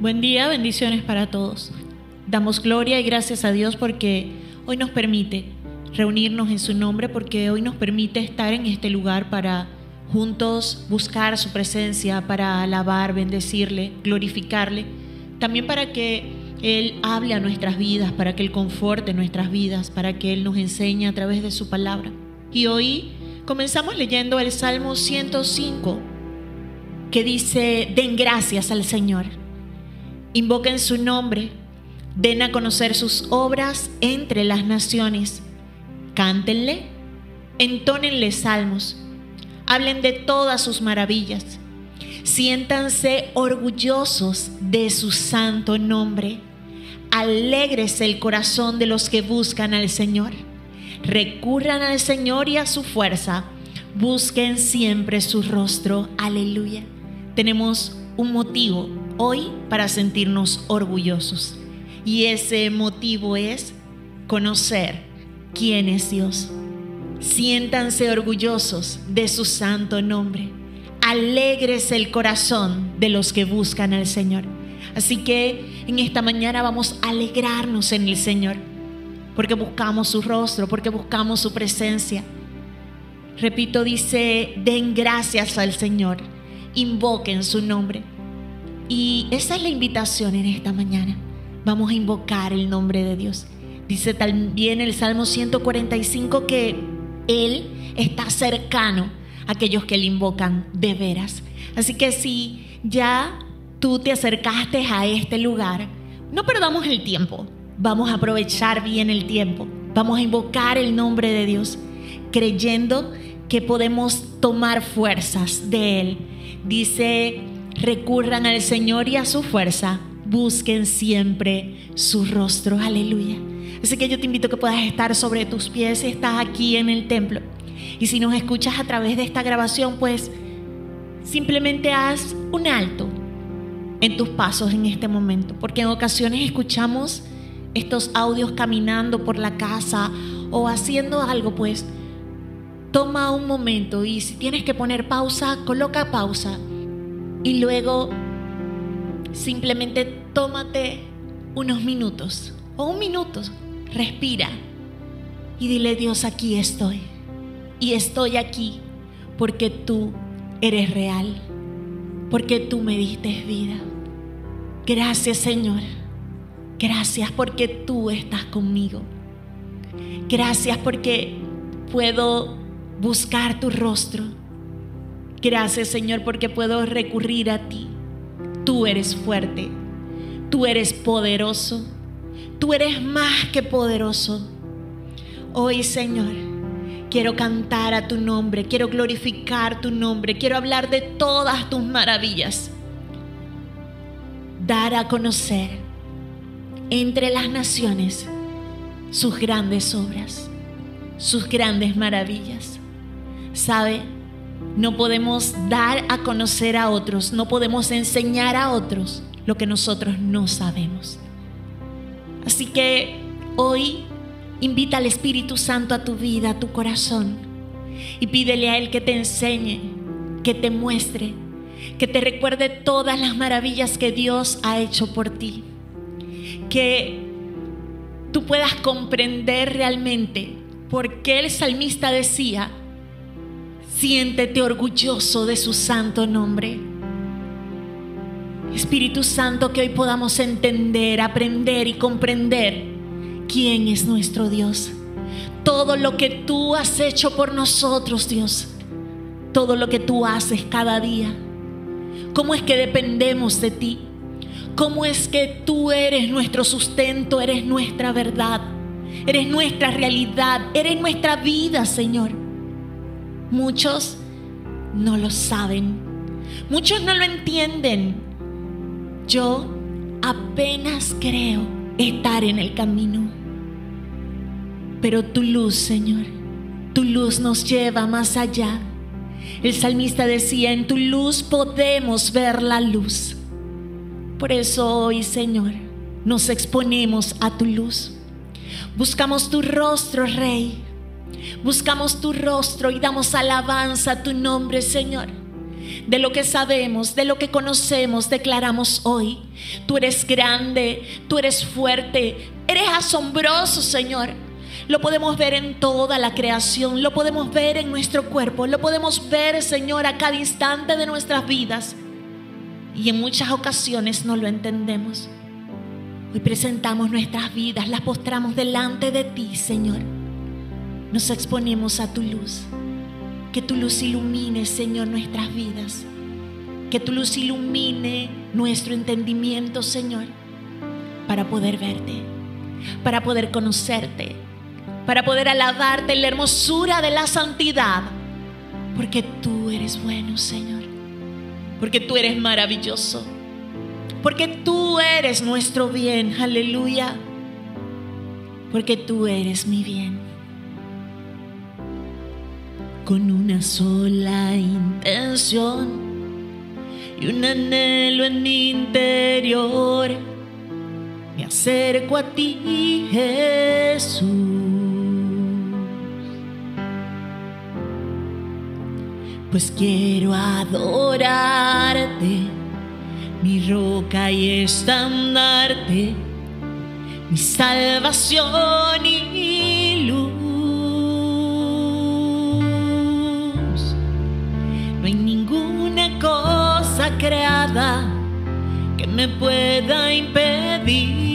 Buen día, bendiciones para todos. Damos gloria y gracias a Dios porque hoy nos permite reunirnos en su nombre, porque hoy nos permite estar en este lugar para juntos buscar su presencia, para alabar, bendecirle, glorificarle, también para que Él hable a nuestras vidas, para que Él conforte nuestras vidas, para que Él nos enseñe a través de su palabra. Y hoy comenzamos leyendo el Salmo 105, que dice, den gracias al Señor Invoquen su nombre, den a conocer sus obras entre las naciones, cántenle, entónenle salmos, hablen de todas sus maravillas, siéntanse orgullosos de su santo nombre, alégrese el corazón de los que buscan al Señor, recurran al Señor y a su fuerza, busquen siempre su rostro, aleluya. Tenemos un motivo hoy para sentirnos orgullosos. Y ese motivo es conocer quién es Dios. Siéntanse orgullosos de su santo nombre. Alegres el corazón de los que buscan al Señor. Así que en esta mañana vamos a alegrarnos en el Señor, porque buscamos su rostro, porque buscamos su presencia. Repito, dice, den gracias al Señor, invoquen su nombre. Y esa es la invitación en esta mañana. Vamos a invocar el nombre de Dios. Dice también el Salmo 145 que Él está cercano a aquellos que le invocan de veras. Así que si ya tú te acercaste a este lugar, no perdamos el tiempo. Vamos a aprovechar bien el tiempo. Vamos a invocar el nombre de Dios, creyendo que podemos tomar fuerzas de Él. Dice recurran al Señor y a su fuerza, busquen siempre su rostro. Aleluya. Así que yo te invito a que puedas estar sobre tus pies si estás aquí en el templo. Y si nos escuchas a través de esta grabación, pues simplemente haz un alto en tus pasos en este momento. Porque en ocasiones escuchamos estos audios caminando por la casa o haciendo algo, pues toma un momento y si tienes que poner pausa, coloca pausa y luego simplemente tómate unos minutos o un minuto, respira y dile Dios, aquí estoy. Y estoy aquí porque tú eres real, porque tú me diste vida. Gracias Señor. Gracias porque tú estás conmigo. Gracias porque puedo buscar tu rostro Gracias Señor porque puedo recurrir a ti. Tú eres fuerte, tú eres poderoso, tú eres más que poderoso. Hoy Señor, quiero cantar a tu nombre, quiero glorificar tu nombre, quiero hablar de todas tus maravillas. Dar a conocer entre las naciones sus grandes obras, sus grandes maravillas. ¿Sabe? No podemos dar a conocer a otros, no podemos enseñar a otros lo que nosotros no sabemos. Así que hoy invita al Espíritu Santo a tu vida, a tu corazón, y pídele a Él que te enseñe, que te muestre, que te recuerde todas las maravillas que Dios ha hecho por ti, que tú puedas comprender realmente por qué el salmista decía, Siéntete orgulloso de su santo nombre. Espíritu Santo, que hoy podamos entender, aprender y comprender quién es nuestro Dios. Todo lo que tú has hecho por nosotros, Dios. Todo lo que tú haces cada día. ¿Cómo es que dependemos de ti? ¿Cómo es que tú eres nuestro sustento, eres nuestra verdad, eres nuestra realidad, eres nuestra vida, Señor? Muchos no lo saben. Muchos no lo entienden. Yo apenas creo estar en el camino. Pero tu luz, Señor, tu luz nos lleva más allá. El salmista decía, en tu luz podemos ver la luz. Por eso hoy, Señor, nos exponemos a tu luz. Buscamos tu rostro, Rey. Buscamos tu rostro y damos alabanza a tu nombre, Señor. de lo que sabemos, de lo que conocemos, declaramos hoy. Tú eres grande, tú eres fuerte, eres asombroso, Señor. Lo podemos ver en toda la creación, lo podemos ver en nuestro cuerpo, lo podemos ver, Señor, a cada instante de nuestras vidas. Y en muchas ocasiones no lo entendemos. Hoy presentamos nuestras vidas, las postramos delante de ti, Señor. Nos exponemos a tu luz. Que tu luz ilumine, Señor, nuestras vidas. Que tu luz ilumine nuestro entendimiento, Señor, para poder verte, para poder conocerte, para poder alabarte en la hermosura de la santidad. Porque tú eres bueno, Señor. Porque tú eres maravilloso porque tú eres nuestro bien, aleluya. Porque tú eres mi bien. Con una sola intención y un anhelo en mi interior, me acerco a ti, Jesús. Pues quiero adorarte mi roca y estandarte, mi salvación y luz. Cosa creada que me pueda impedir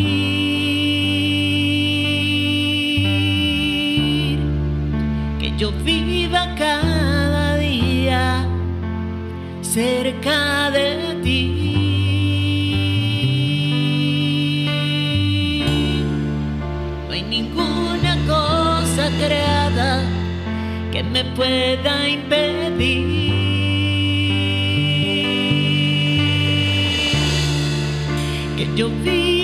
que yo viva cada día cerca de ti. que me pueda impedir yo viva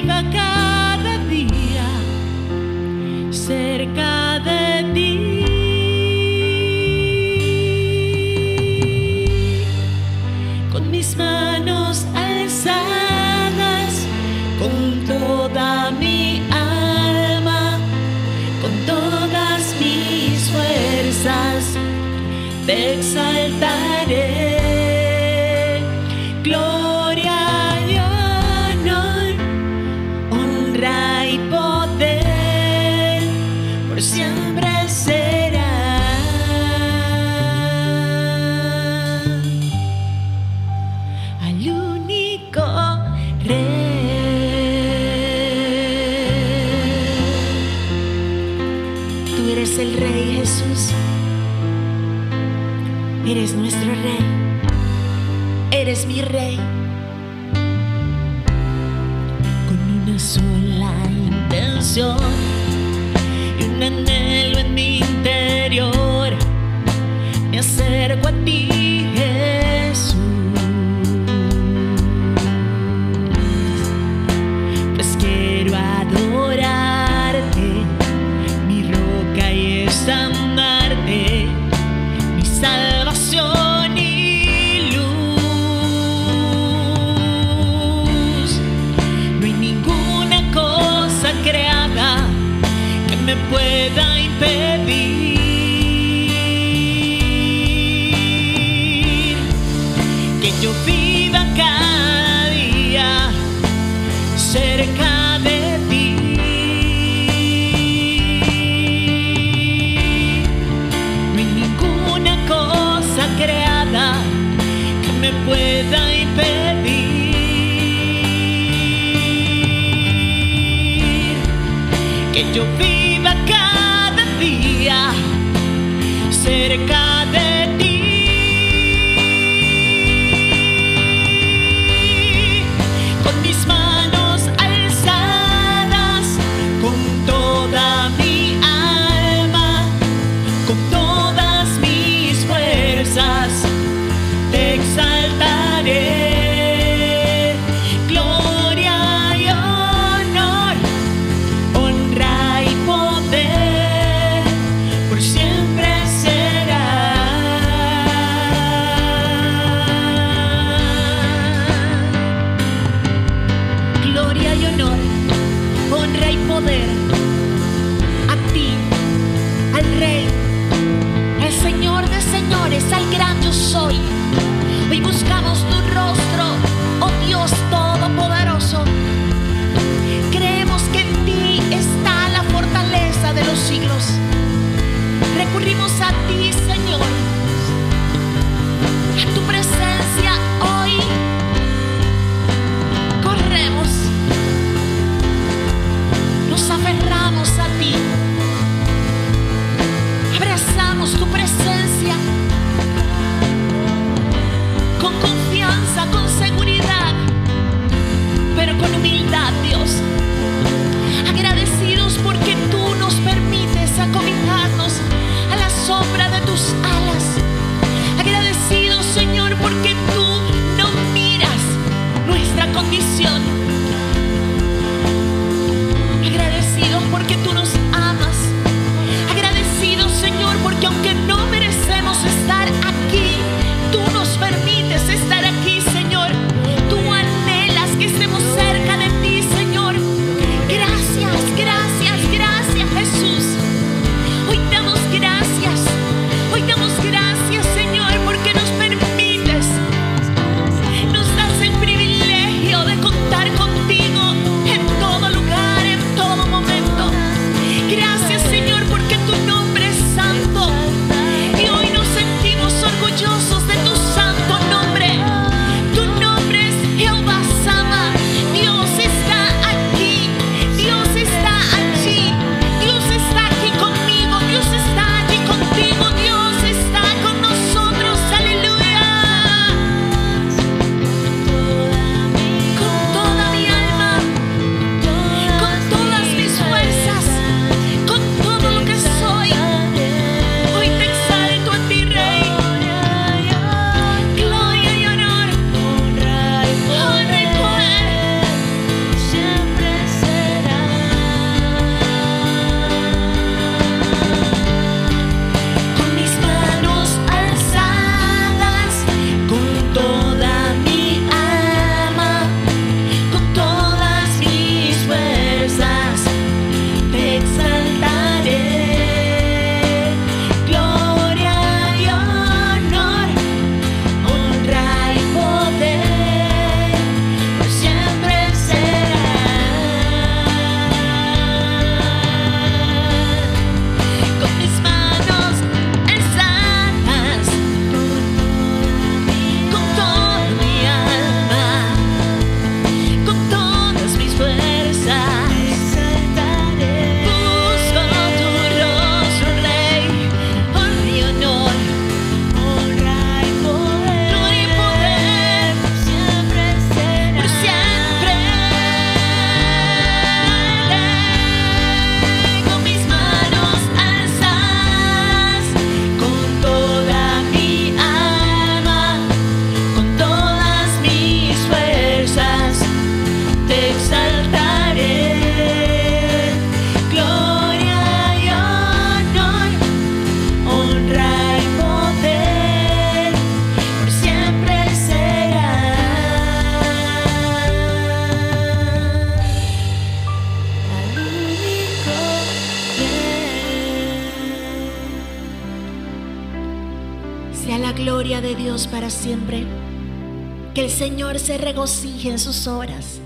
sus obras.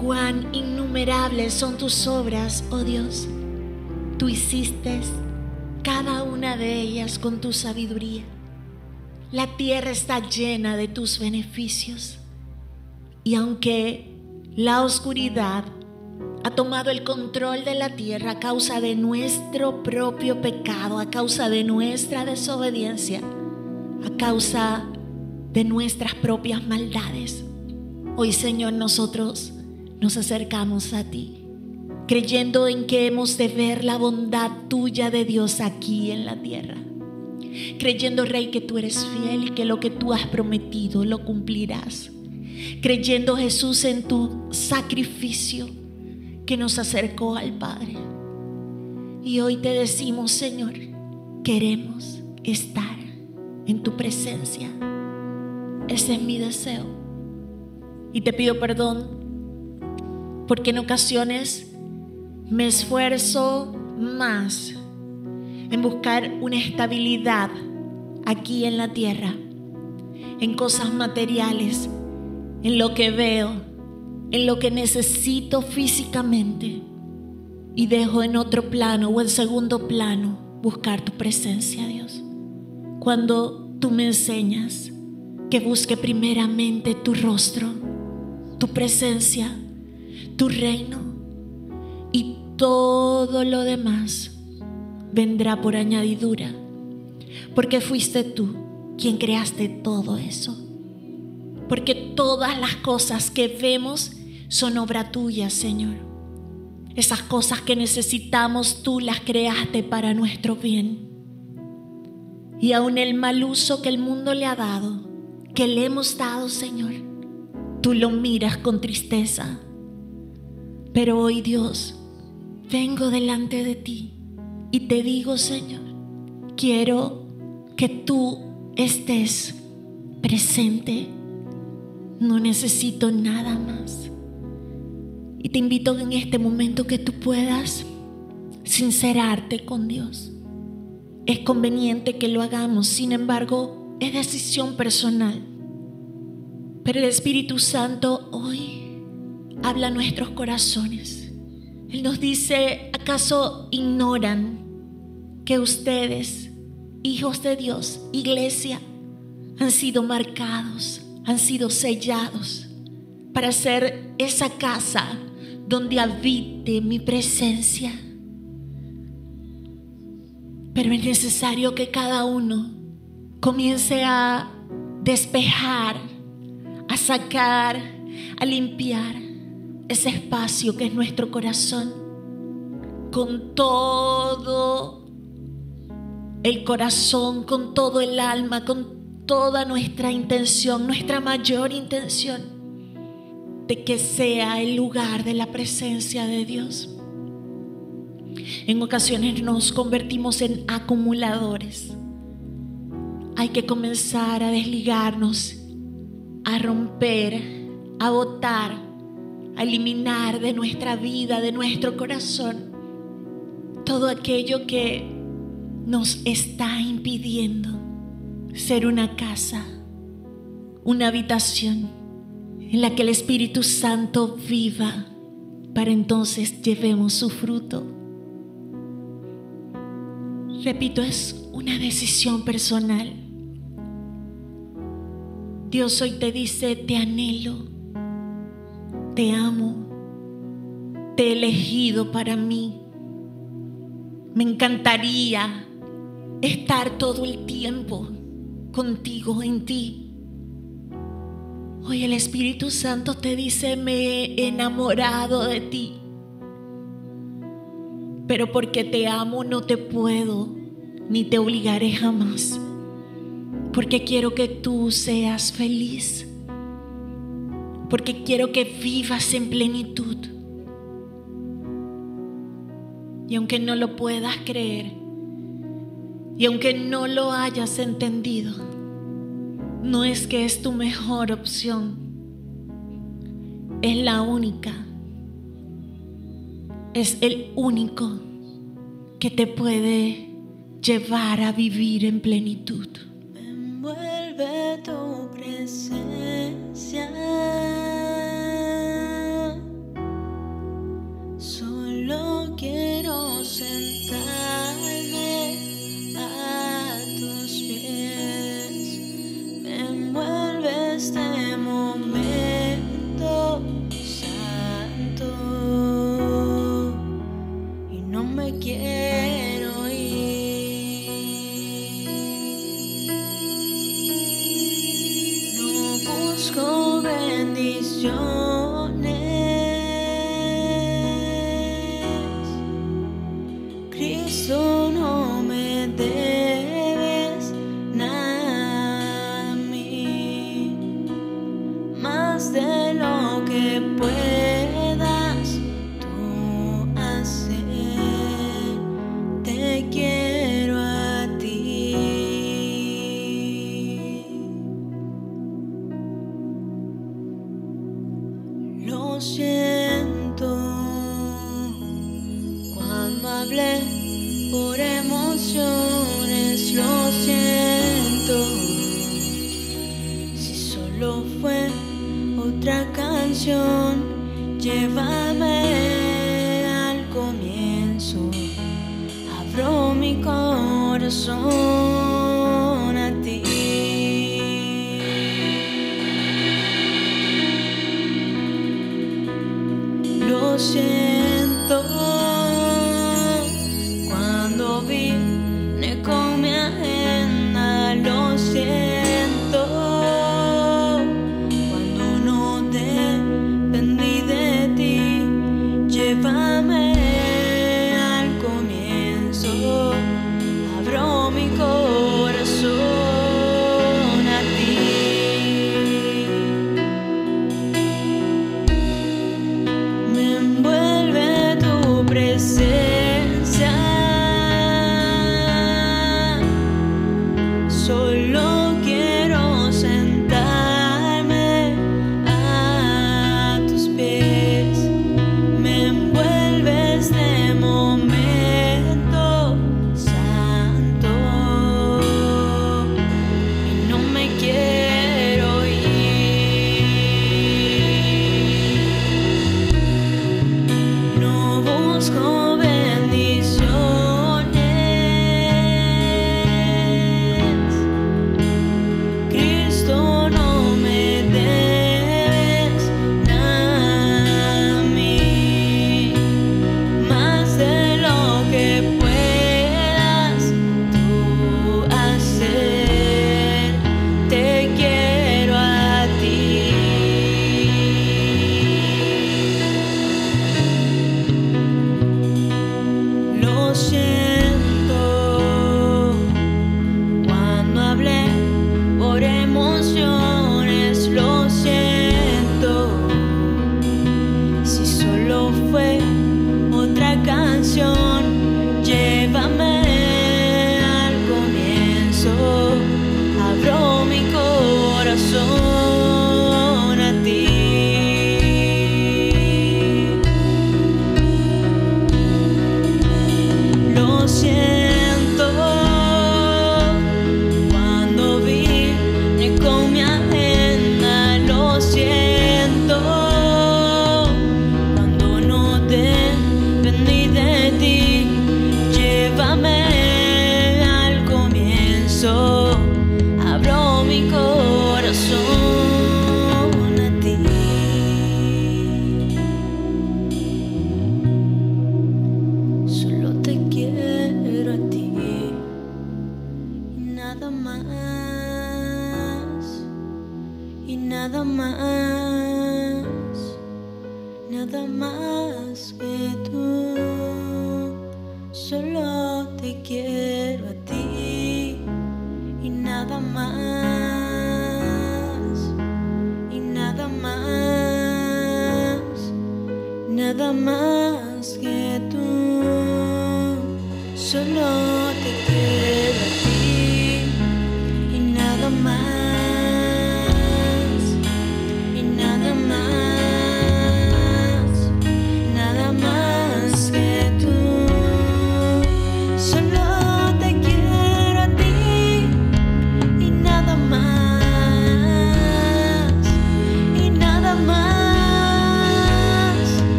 Cuán innumerables son tus obras, oh Dios. Tú hiciste cada una de ellas con tu sabiduría. La tierra está llena de tus beneficios. Y aunque la oscuridad ha tomado el control de la tierra a causa de nuestro propio pecado, a causa de nuestra desobediencia, a causa de nuestras propias maldades. Hoy, Señor, nosotros nos acercamos a ti, creyendo en que hemos de ver la bondad tuya de Dios aquí en la tierra. Creyendo, Rey, que tú eres fiel y que lo que tú has prometido lo cumplirás. Creyendo, Jesús, en tu sacrificio que nos acercó al Padre. Y hoy te decimos, Señor, queremos estar en tu presencia. Ese es mi deseo. Y te pido perdón porque en ocasiones me esfuerzo más en buscar una estabilidad aquí en la tierra, en cosas materiales, en lo que veo, en lo que necesito físicamente y dejo en otro plano o en segundo plano buscar tu presencia, Dios. Cuando tú me enseñas que busque primeramente tu rostro, tu presencia, tu reino y todo lo demás vendrá por añadidura, porque fuiste tú quien creaste todo eso. Porque todas las cosas que vemos son obra tuya, Señor. Esas cosas que necesitamos tú las creaste para nuestro bien. Y aun el mal uso que el mundo le ha dado, que le hemos dado, Señor, tú lo miras con tristeza pero hoy Dios, vengo delante de ti y te digo, Señor, quiero que tú estés presente. No necesito nada más. Y te invito en este momento que tú puedas sincerarte con Dios. Es conveniente que lo hagamos, sin embargo, es decisión personal. Pero el Espíritu Santo hoy habla a nuestros corazones. Él nos dice, ¿acaso ignoran que ustedes, hijos de Dios, iglesia, han sido marcados, han sido sellados para ser esa casa donde habite mi presencia? Pero es necesario que cada uno comience a despejar, a sacar, a limpiar ese espacio que es nuestro corazón con todo el corazón, con todo el alma, con toda nuestra intención, nuestra mayor intención de que sea el lugar de la presencia de Dios. En ocasiones nos convertimos en acumuladores. Hay que comenzar a desligarnos, a romper, a botar eliminar de nuestra vida, de nuestro corazón, todo aquello que nos está impidiendo ser una casa, una habitación en la que el Espíritu Santo viva para entonces llevemos su fruto. Repito, es una decisión personal. Dios hoy te dice, te anhelo te amo, te he elegido para mí. Me encantaría estar todo el tiempo contigo, en ti. Hoy el Espíritu Santo te dice, me he enamorado de ti. Pero porque te amo no te puedo ni te obligaré jamás. Porque quiero que tú seas feliz porque quiero que vivas en plenitud. Y aunque no lo puedas creer, y aunque no lo hayas entendido, no es que es tu mejor opción, es la única, es el único que te puede llevar a vivir en plenitud. Envuelve tu presencia. Solo quiero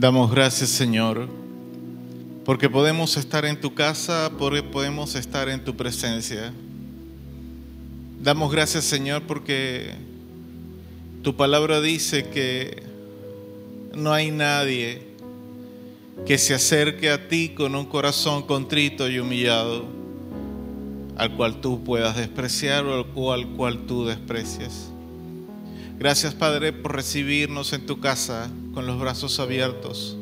Damos gracias, Señor, porque podemos estar en tu casa, porque podemos estar en tu presencia. Damos gracias, Señor, porque tu palabra dice que no hay nadie que se acerque a ti con un corazón contrito y humillado, al cual tú puedas despreciar o al cual tú desprecias. Gracias, Padre, por recibirnos en tu casa con los brazos abiertos,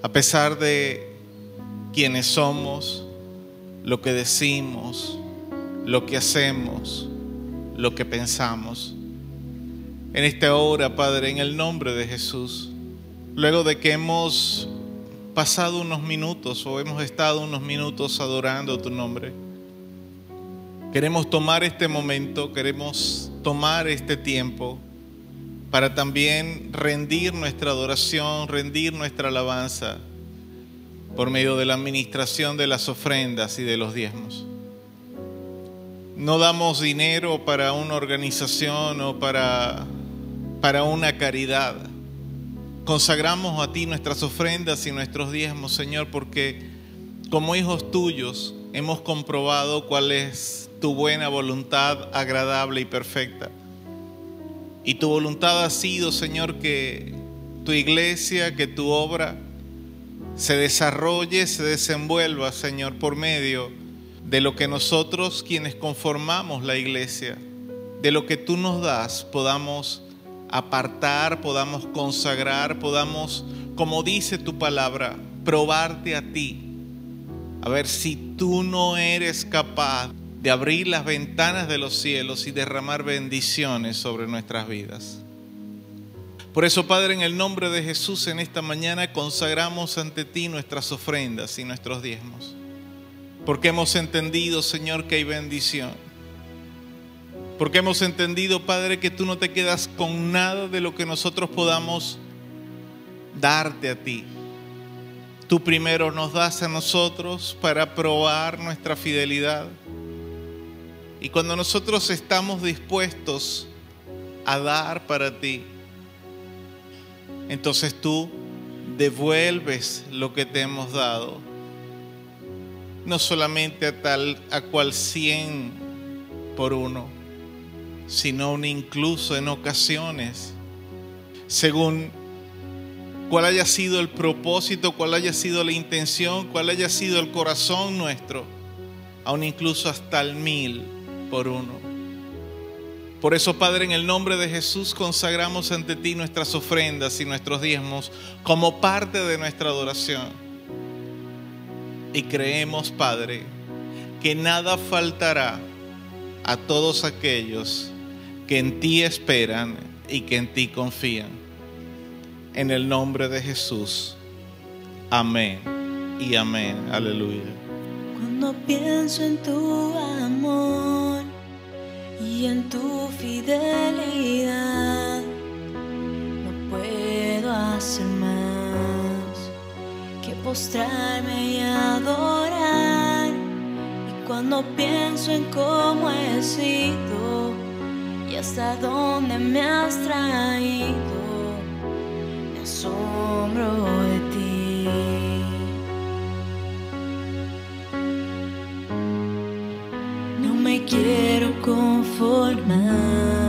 a pesar de quienes somos, lo que decimos, lo que hacemos, lo que pensamos. En esta hora, Padre, en el nombre de Jesús, luego de que hemos pasado unos minutos o hemos estado unos minutos adorando tu nombre, queremos tomar este momento, queremos tomar este tiempo para también rendir nuestra adoración, rendir nuestra alabanza por medio de la administración de las ofrendas y de los diezmos. No damos dinero para una organización o para, para una caridad. Consagramos a ti nuestras ofrendas y nuestros diezmos, Señor, porque como hijos tuyos hemos comprobado cuál es tu buena voluntad agradable y perfecta. Y tu voluntad ha sido, Señor, que tu iglesia, que tu obra se desarrolle, se desenvuelva, Señor, por medio de lo que nosotros quienes conformamos la iglesia, de lo que tú nos das, podamos apartar, podamos consagrar, podamos, como dice tu palabra, probarte a ti. A ver si tú no eres capaz de abrir las ventanas de los cielos y derramar bendiciones sobre nuestras vidas. Por eso, Padre, en el nombre de Jesús, en esta mañana consagramos ante ti nuestras ofrendas y nuestros diezmos. Porque hemos entendido, Señor, que hay bendición. Porque hemos entendido, Padre, que tú no te quedas con nada de lo que nosotros podamos darte a ti. Tú primero nos das a nosotros para probar nuestra fidelidad. Y cuando nosotros estamos dispuestos a dar para ti, entonces tú devuelves lo que te hemos dado no solamente a tal a cual cien por uno, sino incluso en ocasiones, según cuál haya sido el propósito, cuál haya sido la intención, cuál haya sido el corazón nuestro, aún incluso hasta el mil por uno. Por eso, Padre, en el nombre de Jesús consagramos ante ti nuestras ofrendas y nuestros diezmos como parte de nuestra adoración y creemos, Padre, que nada faltará a todos aquellos que en ti esperan y que en ti confían. En el nombre de Jesús. Amén y amén. Aleluya. Cuando pienso en tu amor y en tu fidelidad, no puedo hacer más que postrarme y adorar. Y cuando pienso en cómo he sido y hasta dónde me has traído, me asombro de ti. No me quiero conformar. He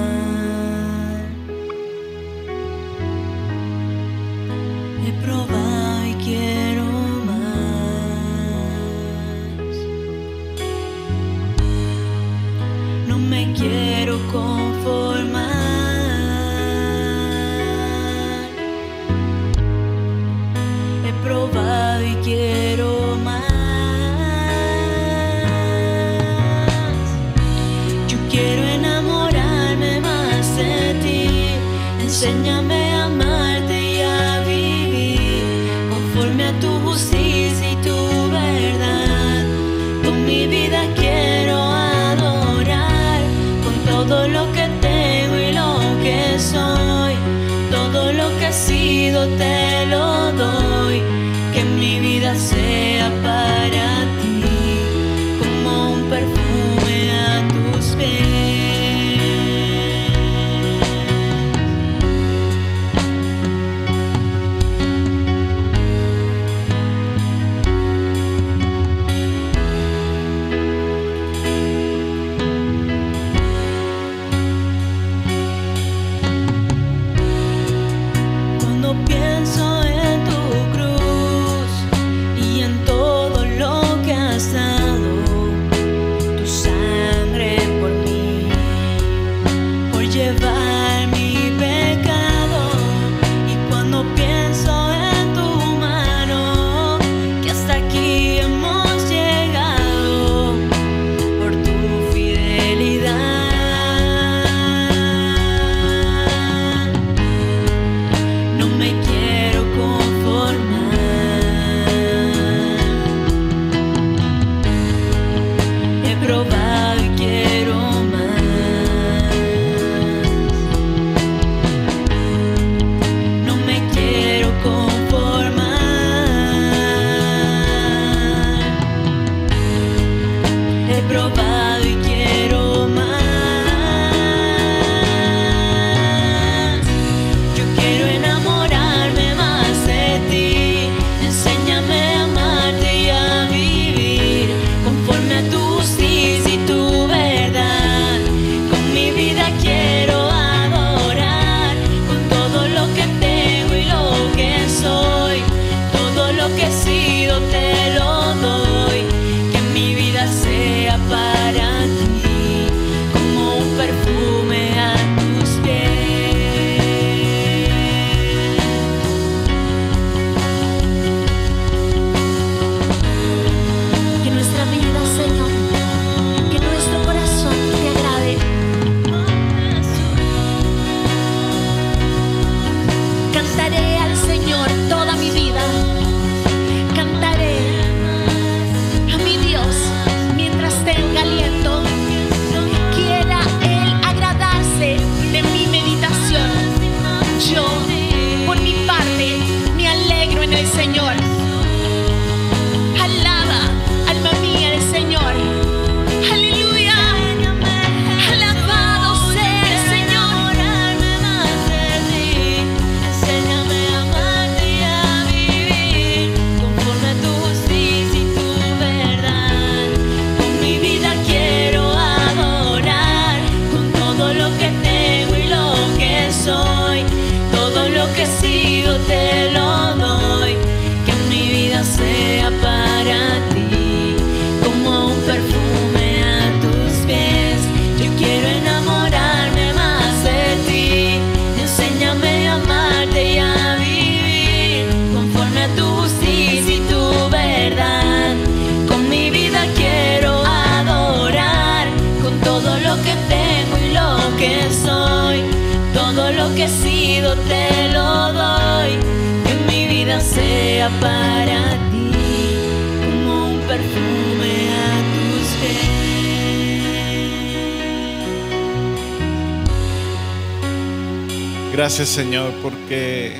Señor, porque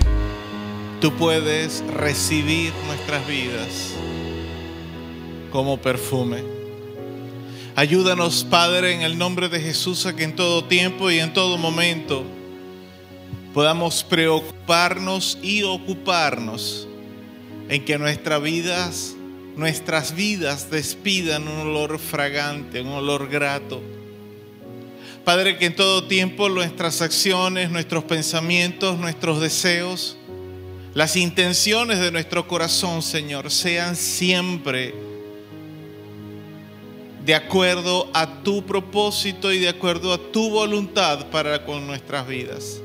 tú puedes recibir nuestras vidas como perfume. Ayúdanos, Padre, en el nombre de Jesús, a que en todo tiempo y en todo momento podamos preocuparnos y ocuparnos en que nuestras vidas, nuestras vidas despidan un olor fragante, un olor grato Padre, que en todo tiempo nuestras acciones, nuestros pensamientos, nuestros deseos, las intenciones de nuestro corazón, Señor, sean siempre de acuerdo a tu propósito y de acuerdo a tu voluntad para con nuestras vidas.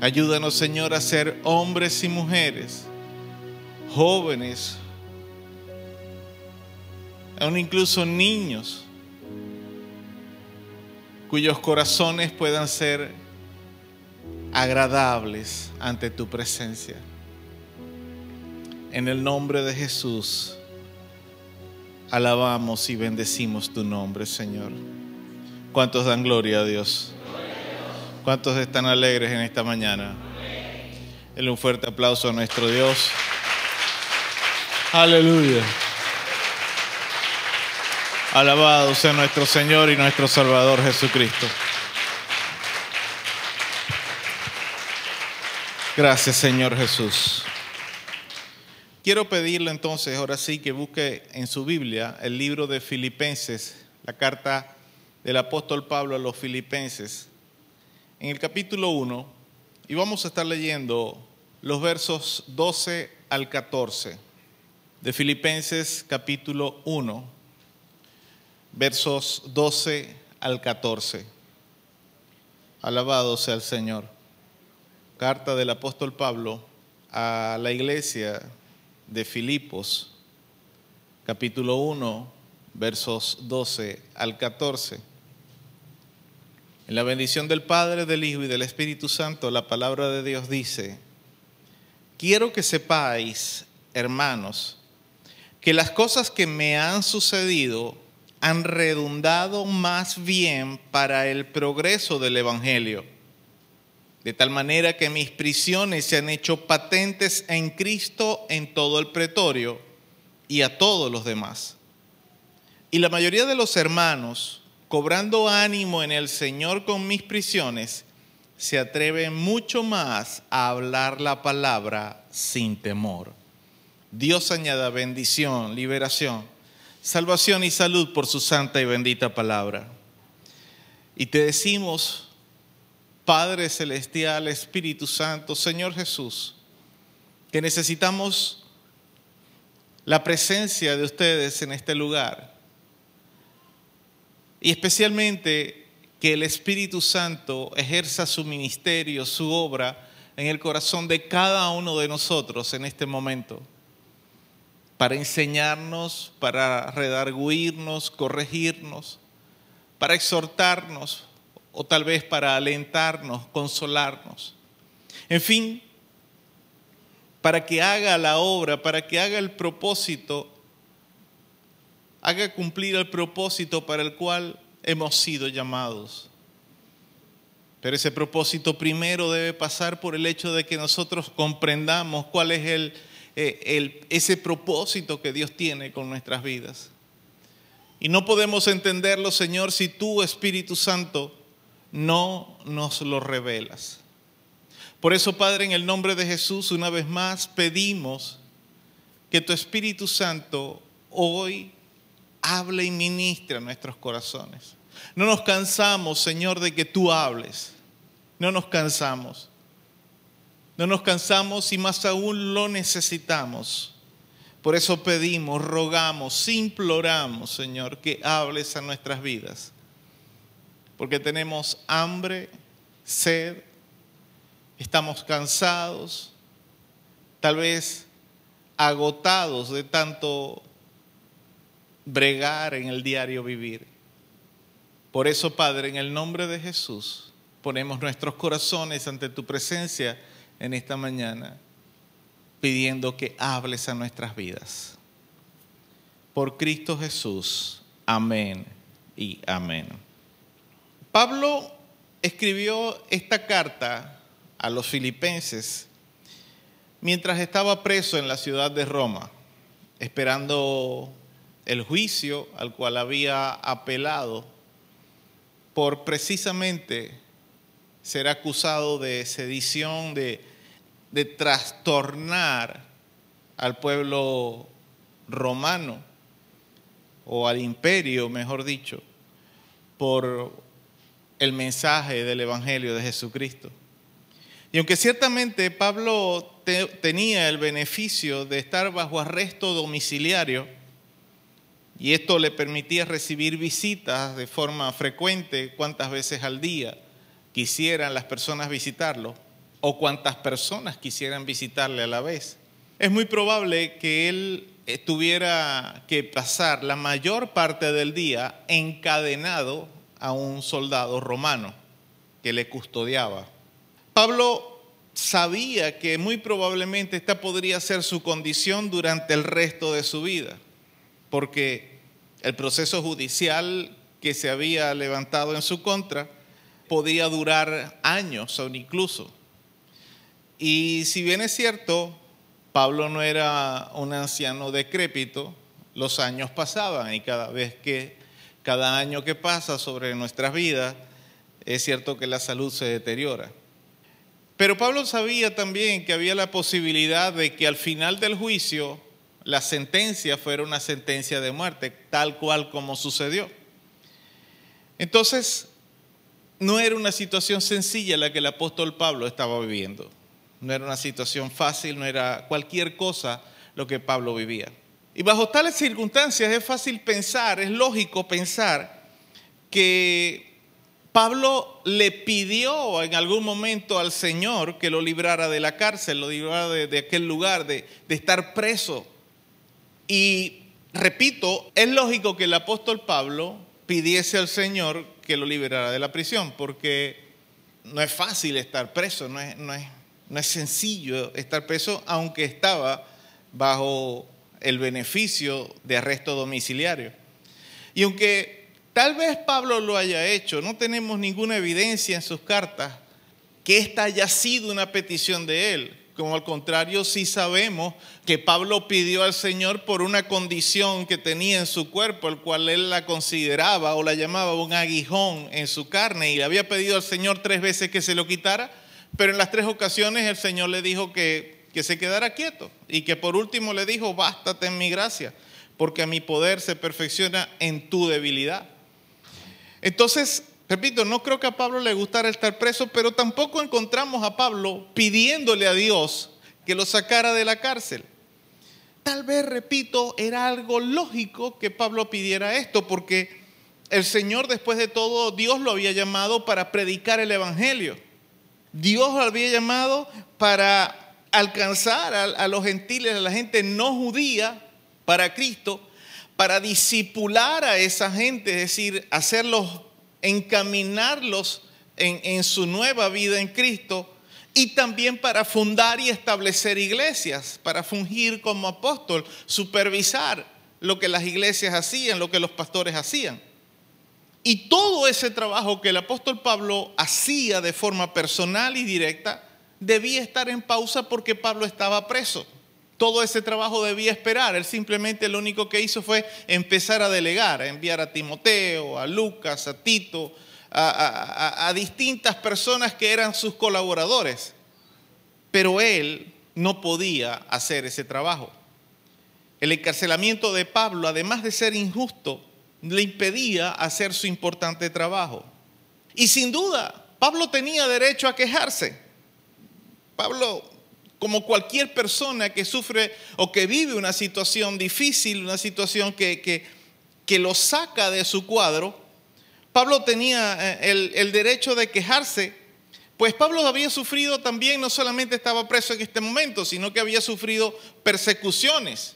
Ayúdanos, Señor, a ser hombres y mujeres, jóvenes, aún incluso niños cuyos corazones puedan ser agradables ante tu presencia. En el nombre de Jesús, alabamos y bendecimos tu nombre, Señor. ¿Cuántos dan gloria a Dios? ¿Cuántos están alegres en esta mañana? Denle un fuerte aplauso a nuestro Dios. Aleluya. Alabado sea nuestro Señor y nuestro Salvador Jesucristo. Gracias Señor Jesús. Quiero pedirle entonces, ahora sí, que busque en su Biblia el libro de Filipenses, la carta del apóstol Pablo a los Filipenses, en el capítulo 1, y vamos a estar leyendo los versos 12 al 14 de Filipenses capítulo 1, versos 12 al 14. Alabado sea el Señor. Carta del apóstol Pablo a la iglesia de Filipos, capítulo 1, versos 12 al 14. En la bendición del Padre, del Hijo y del Espíritu Santo, la palabra de Dios dice, quiero que sepáis, hermanos, que las cosas que me han sucedido han redundado más bien para el progreso del Evangelio, de tal manera que mis prisiones se han hecho patentes en Cristo en todo el pretorio y a todos los demás. Y la mayoría de los hermanos, cobrando ánimo en el Señor con mis prisiones, se atreven mucho más a hablar la palabra sin temor. Dios añada bendición, liberación, salvación y salud por su santa y bendita palabra. Y te decimos, Padre Celestial, Espíritu Santo, Señor Jesús, que necesitamos la presencia de ustedes en este lugar. Y especialmente que el Espíritu Santo ejerza su ministerio, su obra en el corazón de cada uno de nosotros en este momento, para enseñarnos, para redarguirnos, corregirnos, para exhortarnos o tal vez para alentarnos, consolarnos. En fin, para que haga la obra, para que haga el propósito, haga cumplir el propósito para el cual hemos sido llamados. Pero ese propósito primero debe pasar por el hecho de que nosotros comprendamos cuál es el, eh, ese propósito que Dios tiene con nuestras vidas. Y no podemos entenderlo, Señor, si tú, Espíritu Santo, no nos lo revelas. Por eso, Padre, en el nombre de Jesús, una vez más pedimos que tu Espíritu Santo hoy hable y ministre a nuestros corazones. No nos cansamos, Señor, de que tú hables. No nos cansamos. No nos cansamos y más aún lo necesitamos. Por eso pedimos, rogamos, imploramos, Señor, que hables a nuestras vidas. Porque tenemos hambre, sed, estamos cansados, tal vez agotados de tanto bregar en el diario vivir. Por eso, Padre, en el nombre de Jesús, ponemos nuestros corazones ante tu presencia en esta mañana, pidiendo que hables a nuestras vidas. Por Cristo Jesús. Amén y amén. Pablo escribió esta carta a los filipenses mientras estaba preso en la ciudad de Roma, esperando el juicio al cual había apelado por precisamente ser acusado de sedición, de, de trastornar al pueblo romano o al imperio, mejor dicho, por el mensaje del Evangelio de Jesucristo. Y aunque ciertamente Pablo te, tenía el beneficio de estar bajo arresto domiciliario, y esto le permitía recibir visitas de forma frecuente, cuantas veces al día quisieran las personas visitarlo, o cuantas personas quisieran visitarle a la vez. Es muy probable que él tuviera que pasar la mayor parte del día encadenado a un soldado romano que le custodiaba. Pablo sabía que muy probablemente esta podría ser su condición durante el resto de su vida, porque el proceso judicial que se había levantado en su contra podía durar años o incluso. Y si bien es cierto, Pablo no era un anciano decrépito, los años pasaban y cada vez que, cada año que pasa sobre nuestras vidas, es cierto que la salud se deteriora. Pero Pablo sabía también que había la posibilidad de que al final del juicio la sentencia fuera una sentencia de muerte, tal cual como sucedió. Entonces, no era una situación sencilla la que el apóstol Pablo estaba viviendo. No era una situación fácil, no era cualquier cosa lo que Pablo vivía. Y bajo tales circunstancias es fácil pensar, es lógico pensar que Pablo le pidió en algún momento al Señor que lo librara de la cárcel, lo librara de, aquel lugar, de, de estar preso. Y repito, es lógico que el apóstol Pablo pidiese al Señor que lo liberara de la prisión, porque no es fácil estar preso, no es, no es, no es sencillo estar preso, aunque estaba bajo el beneficio de arresto domiciliario. Y aunque tal vez Pablo lo haya hecho, no tenemos ninguna evidencia en sus cartas que esta haya sido una petición de él como al contrario sí sabemos que Pablo pidió al Señor por una condición que tenía en su cuerpo, el cual él la consideraba o la llamaba un aguijón en su carne y le había pedido al Señor tres veces que se lo quitara, pero en las tres ocasiones el Señor le dijo que, que se quedara quieto y que por último le dijo, bástate en mi gracia, porque mi poder se perfecciona en tu debilidad. Entonces, Repito, no creo que a Pablo le gustara estar preso, pero tampoco encontramos a Pablo pidiéndole a Dios que lo sacara de la cárcel. Tal vez, repito, era algo lógico que Pablo pidiera esto, porque el Señor, después de todo, Dios lo había llamado para predicar el Evangelio. Dios lo había llamado para alcanzar a, los gentiles, a la gente no judía, para Cristo, para disipular a esa gente, es decir, hacerlos encaminarlos en, su nueva vida en Cristo y también para fundar y establecer iglesias, para fungir como apóstol, supervisar lo que las iglesias hacían, lo que los pastores hacían. Y todo ese trabajo que el apóstol Pablo hacía de forma personal y directa debía estar en pausa porque Pablo estaba preso. Todo ese trabajo debía esperar. Él simplemente lo único que hizo fue empezar a delegar, a enviar a Timoteo, a Lucas, a Tito, a, a distintas personas que eran sus colaboradores. Pero él no podía hacer ese trabajo. El encarcelamiento de Pablo, además de ser injusto, le impedía hacer su importante trabajo. Y sin duda, Pablo tenía derecho a quejarse. Pablo como cualquier persona que sufre o que vive una situación difícil, una situación que, que, lo saca de su cuadro, Pablo tenía eh, el, el derecho de quejarse, pues Pablo había sufrido también, no solamente estaba preso en este momento, sino que había sufrido persecuciones.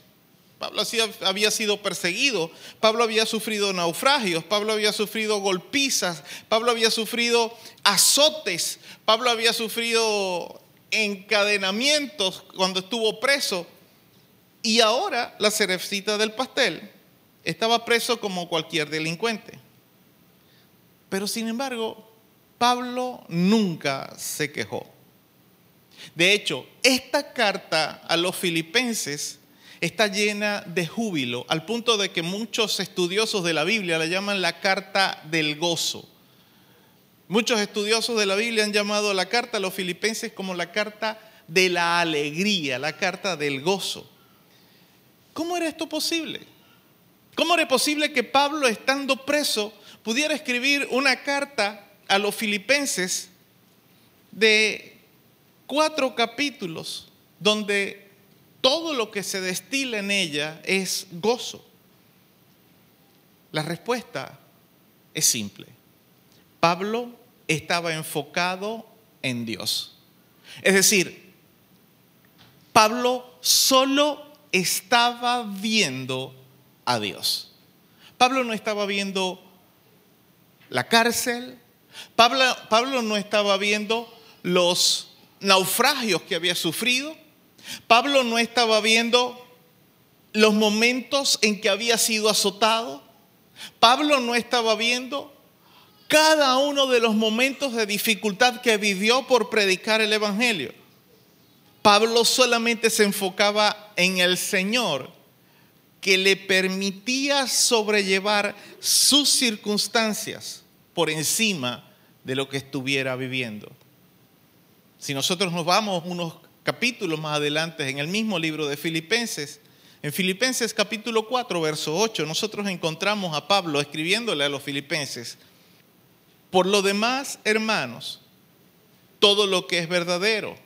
Pablo había sido perseguido, Pablo había sufrido naufragios, Pablo había sufrido golpizas, Pablo había sufrido azotes, Pablo había sufrido encadenamientos cuando estuvo preso y ahora la cerecita del pastel estaba preso como cualquier delincuente. Pero sin embargo, Pablo nunca se quejó. De hecho, esta carta a los filipenses está llena de júbilo, al punto de que muchos estudiosos de la Biblia la llaman la carta del gozo. Muchos estudiosos de la Biblia han llamado la carta a los filipenses como la carta de la alegría, la carta del gozo. ¿Cómo era esto posible? ¿Cómo era posible que Pablo, estando preso, pudiera escribir una carta a los filipenses de cuatro capítulos donde todo lo que se destila en ella es gozo? La respuesta es simple. Pablo estaba enfocado en Dios. Es decir, Pablo solo estaba viendo a Dios. Pablo no estaba viendo la cárcel, Pablo, Pablo no estaba viendo los naufragios que había sufrido, Pablo no estaba viendo los momentos en que había sido azotado, Pablo no estaba viendo cada uno de los momentos de dificultad que vivió por predicar el Evangelio. Pablo solamente se enfocaba en el Señor que le permitía sobrellevar sus circunstancias por encima de lo que estuviera viviendo. Si nosotros nos vamos unos capítulos más adelante en el mismo libro de Filipenses, en Filipenses capítulo 4, verso 8, nosotros encontramos a Pablo escribiéndole a los filipenses, por lo demás, hermanos, todo lo que es verdadero,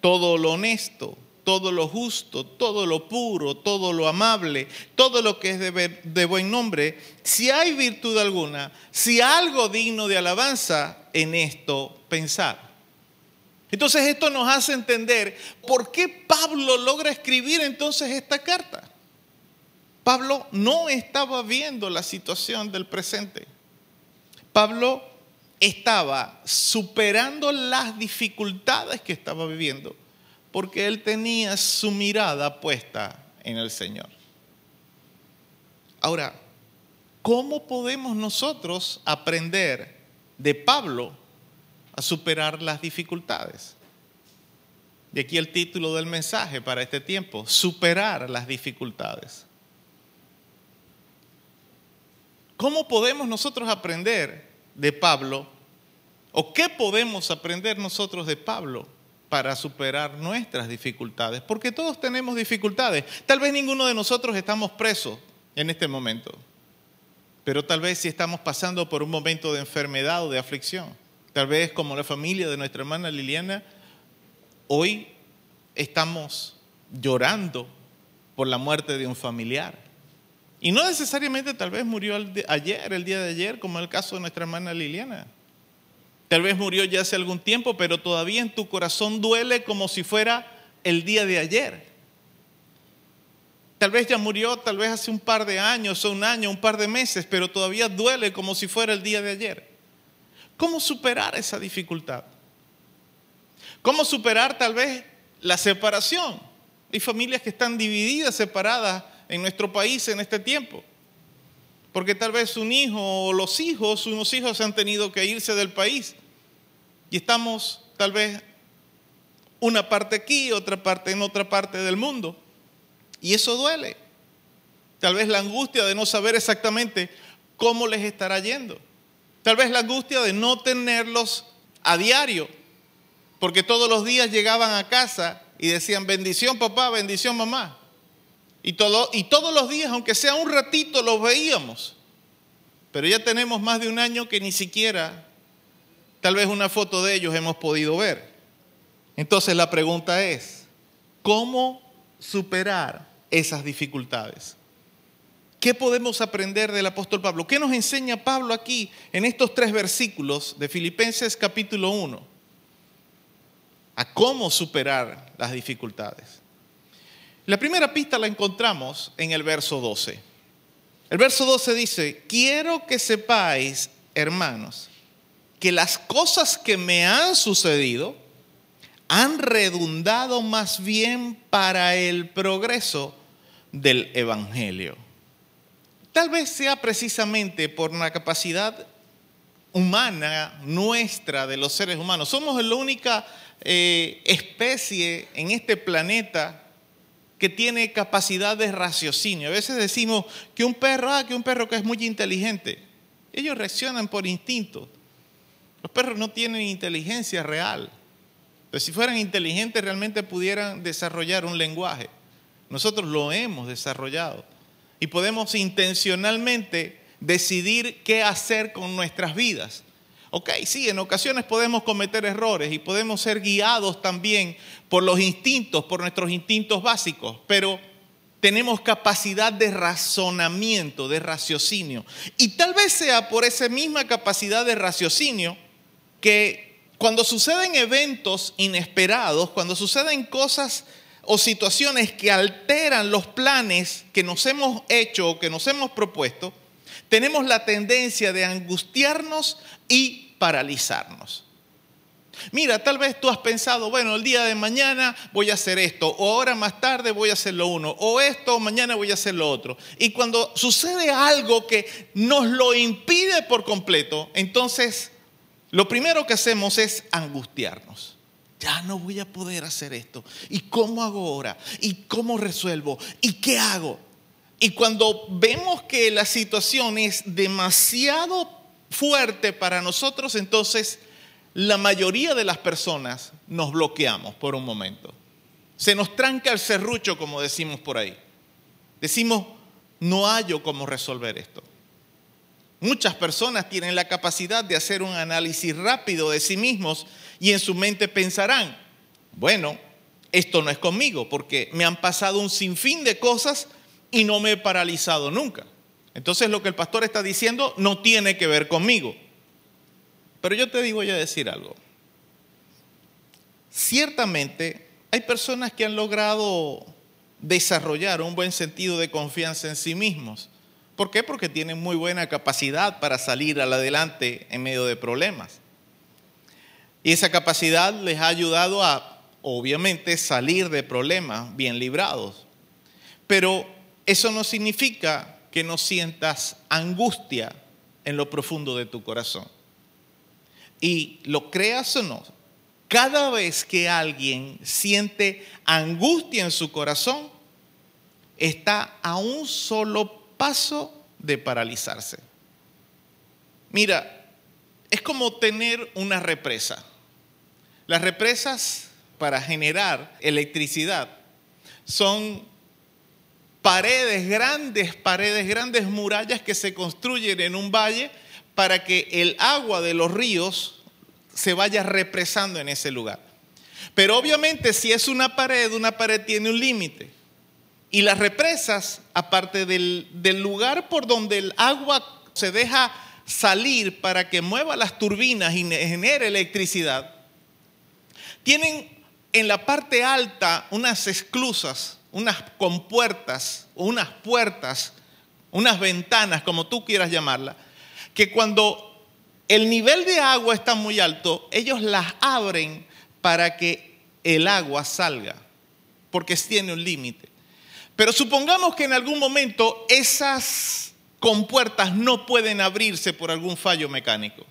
todo lo honesto, todo lo justo, todo lo puro, todo lo amable, todo lo que es de, buen nombre, si hay virtud alguna, si algo digno de alabanza, en esto pensar. Entonces esto nos hace entender por qué Pablo logra escribir entonces esta carta. Pablo no estaba viendo la situación del presente. Pablo estaba superando las dificultades que estaba viviendo porque él tenía su mirada puesta en el Señor. Ahora, ¿cómo podemos nosotros aprender de Pablo superar las dificultades? De aquí el título del mensaje para este tiempo, superar las dificultades. ¿Cómo podemos nosotros aprender de Pablo? ¿O qué podemos aprender nosotros de Pablo para superar nuestras dificultades? Porque todos tenemos dificultades. Tal vez ninguno de nosotros estamos presos en este momento, pero tal vez si estamos pasando por un momento de enfermedad o de aflicción. Tal vez como la familia de nuestra hermana Liliana, hoy estamos llorando por la muerte de un familiar. Y no necesariamente tal vez murió ayer, el día de ayer, como el caso de nuestra hermana Liliana. Tal vez murió ya hace algún tiempo, pero todavía en tu corazón duele como si fuera el día de ayer. Tal vez ya murió, tal vez hace un par de años, o un año, un par de meses, pero todavía duele como si fuera el día de ayer. ¿Cómo superar esa dificultad? ¿Cómo superar tal vez la separación? Hay familias que están divididas, separadas en nuestro país en este tiempo. Porque tal vez un hijo o los hijos, unos hijos han tenido que irse del país. Y estamos tal vez una parte aquí, otra parte en otra parte del mundo. Y eso duele. Tal vez la angustia de no saber exactamente cómo les estará yendo. Tal vez la angustia de no tenerlos a diario. Porque todos los días llegaban a casa y decían, bendición papá, bendición mamá. Y, y todos los días, aunque sea un ratito, los veíamos. Pero ya tenemos más de un año que ni siquiera, tal vez una foto de ellos hemos podido ver. Entonces la pregunta es, ¿cómo superar esas dificultades? ¿Qué podemos aprender del apóstol Pablo? ¿Qué nos enseña Pablo aquí en estos tres versículos de Filipenses capítulo 1? A cómo superar las dificultades. La primera pista la encontramos en el verso 12. El verso 12 dice, quiero que sepáis, hermanos, que las cosas que me han sucedido han redundado más bien para el progreso del Evangelio. Tal vez sea precisamente por una capacidad humana nuestra de los seres humanos. Somos la única eh, especie en este planeta que tiene capacidad de raciocinio. A veces decimos que un perro, ah, que un perro que es muy inteligente. Ellos reaccionan por instinto. Los perros no tienen inteligencia real. Pero si fueran inteligentes realmente pudieran desarrollar un lenguaje. Nosotros lo hemos desarrollado. Y podemos intencionalmente decidir qué hacer con nuestras vidas. Ok, sí, en ocasiones podemos cometer errores y podemos ser guiados también por los instintos, por nuestros instintos básicos, pero tenemos capacidad de razonamiento, de raciocinio. Y tal vez sea por esa misma capacidad de raciocinio que cuando suceden eventos inesperados, cuando suceden cosas o situaciones que alteran los planes que nos hemos hecho o que nos hemos propuesto, tenemos la tendencia de angustiarnos y paralizarnos. Mira, tal vez tú has pensado, bueno, el día de mañana voy a hacer esto, o ahora más tarde voy a hacer lo uno, o esto, mañana voy a hacer lo otro. Y cuando sucede algo que nos lo impide por completo, entonces lo primero que hacemos es angustiarnos. Ya no voy a poder hacer esto. ¿Y cómo hago ahora? ¿Y cómo resuelvo? ¿Y qué hago? Y cuando vemos que la situación es demasiado fuerte para nosotros, entonces la mayoría de las personas nos bloqueamos por un momento. Se nos tranca el serrucho, como decimos por ahí. Decimos, no hallo cómo resolver esto. Muchas personas tienen la capacidad de hacer un análisis rápido de sí mismos y en su mente pensarán, bueno, esto no es conmigo porque me han pasado un sinfín de cosas y no me he paralizado nunca. Entonces lo que el pastor está diciendo no tiene que ver conmigo. Pero yo te digo, voy a decir algo. Ciertamente hay personas que han logrado desarrollar un buen sentido de confianza en sí mismos. ¿Por qué? Porque tienen muy buena capacidad para salir al adelante en medio de problemas. Y esa capacidad les ha ayudado a, obviamente, salir de problemas bien librados. Pero eso no significa que no sientas angustia en lo profundo de tu corazón. Y lo creas o no, cada vez que alguien siente angustia en su corazón, está a un solo paso de paralizarse. Mira, es como tener una represa. Las represas para generar electricidad son paredes grandes, paredes grandes, murallas que se construyen en un valle para que el agua de los ríos se vaya represando en ese lugar. Pero obviamente si es una pared, una pared tiene un límite. Y las represas, aparte del, lugar por donde el agua se deja salir para que mueva las turbinas y genere electricidad, tienen en la parte alta unas esclusas, unas compuertas, unas puertas, unas ventanas, como tú quieras llamarlas, que cuando el nivel de agua está muy alto, ellos las abren para que el agua salga, porque tiene un límite. Pero supongamos que en algún momento esas compuertas no pueden abrirse por algún fallo mecánico.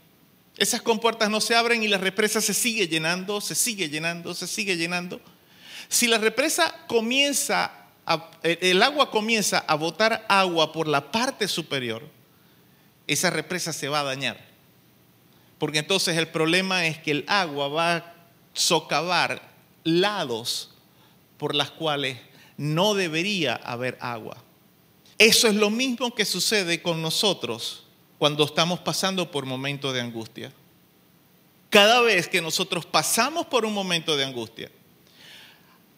Esas compuertas no se abren y la represa se sigue llenando, se sigue llenando, se sigue llenando. Si la represa comienza, a, el agua comienza a botar agua por la parte superior, esa represa se va a dañar. Porque entonces el problema es que el agua va a socavar lados por las cuales no debería haber agua. Eso es lo mismo que sucede con nosotros cuando estamos pasando por momentos de angustia. Cada vez que nosotros pasamos por un momento de angustia,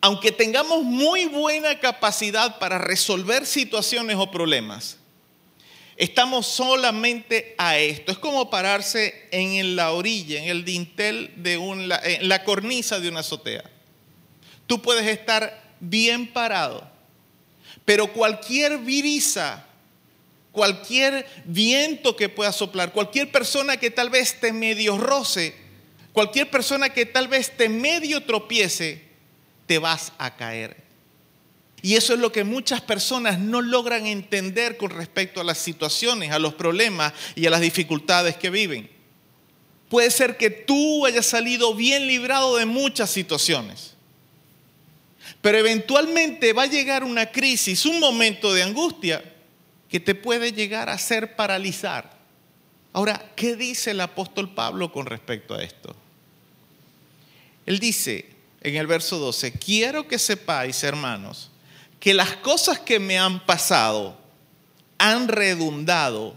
aunque tengamos muy buena capacidad para resolver situaciones o problemas, estamos solamente a esto. Es como pararse en la orilla, en el dintel de en la cornisa de una azotea. Tú puedes estar bien parado, pero cualquier brisa, cualquier viento que pueda soplar, cualquier persona que tal vez te medio roce, cualquier persona que tal vez te medio tropiece, te vas a caer. Y eso es lo que muchas personas no logran entender con respecto a las situaciones, a los problemas y a las dificultades que viven. Puede ser que tú hayas salido bien librado de muchas situaciones, pero eventualmente va a llegar una crisis, un momento de angustia que te puede llegar a hacer paralizar. Ahora, ¿qué dice el apóstol Pablo con respecto a esto? Él dice en el verso 12, quiero que sepáis, hermanos, que las cosas que me han pasado han redundado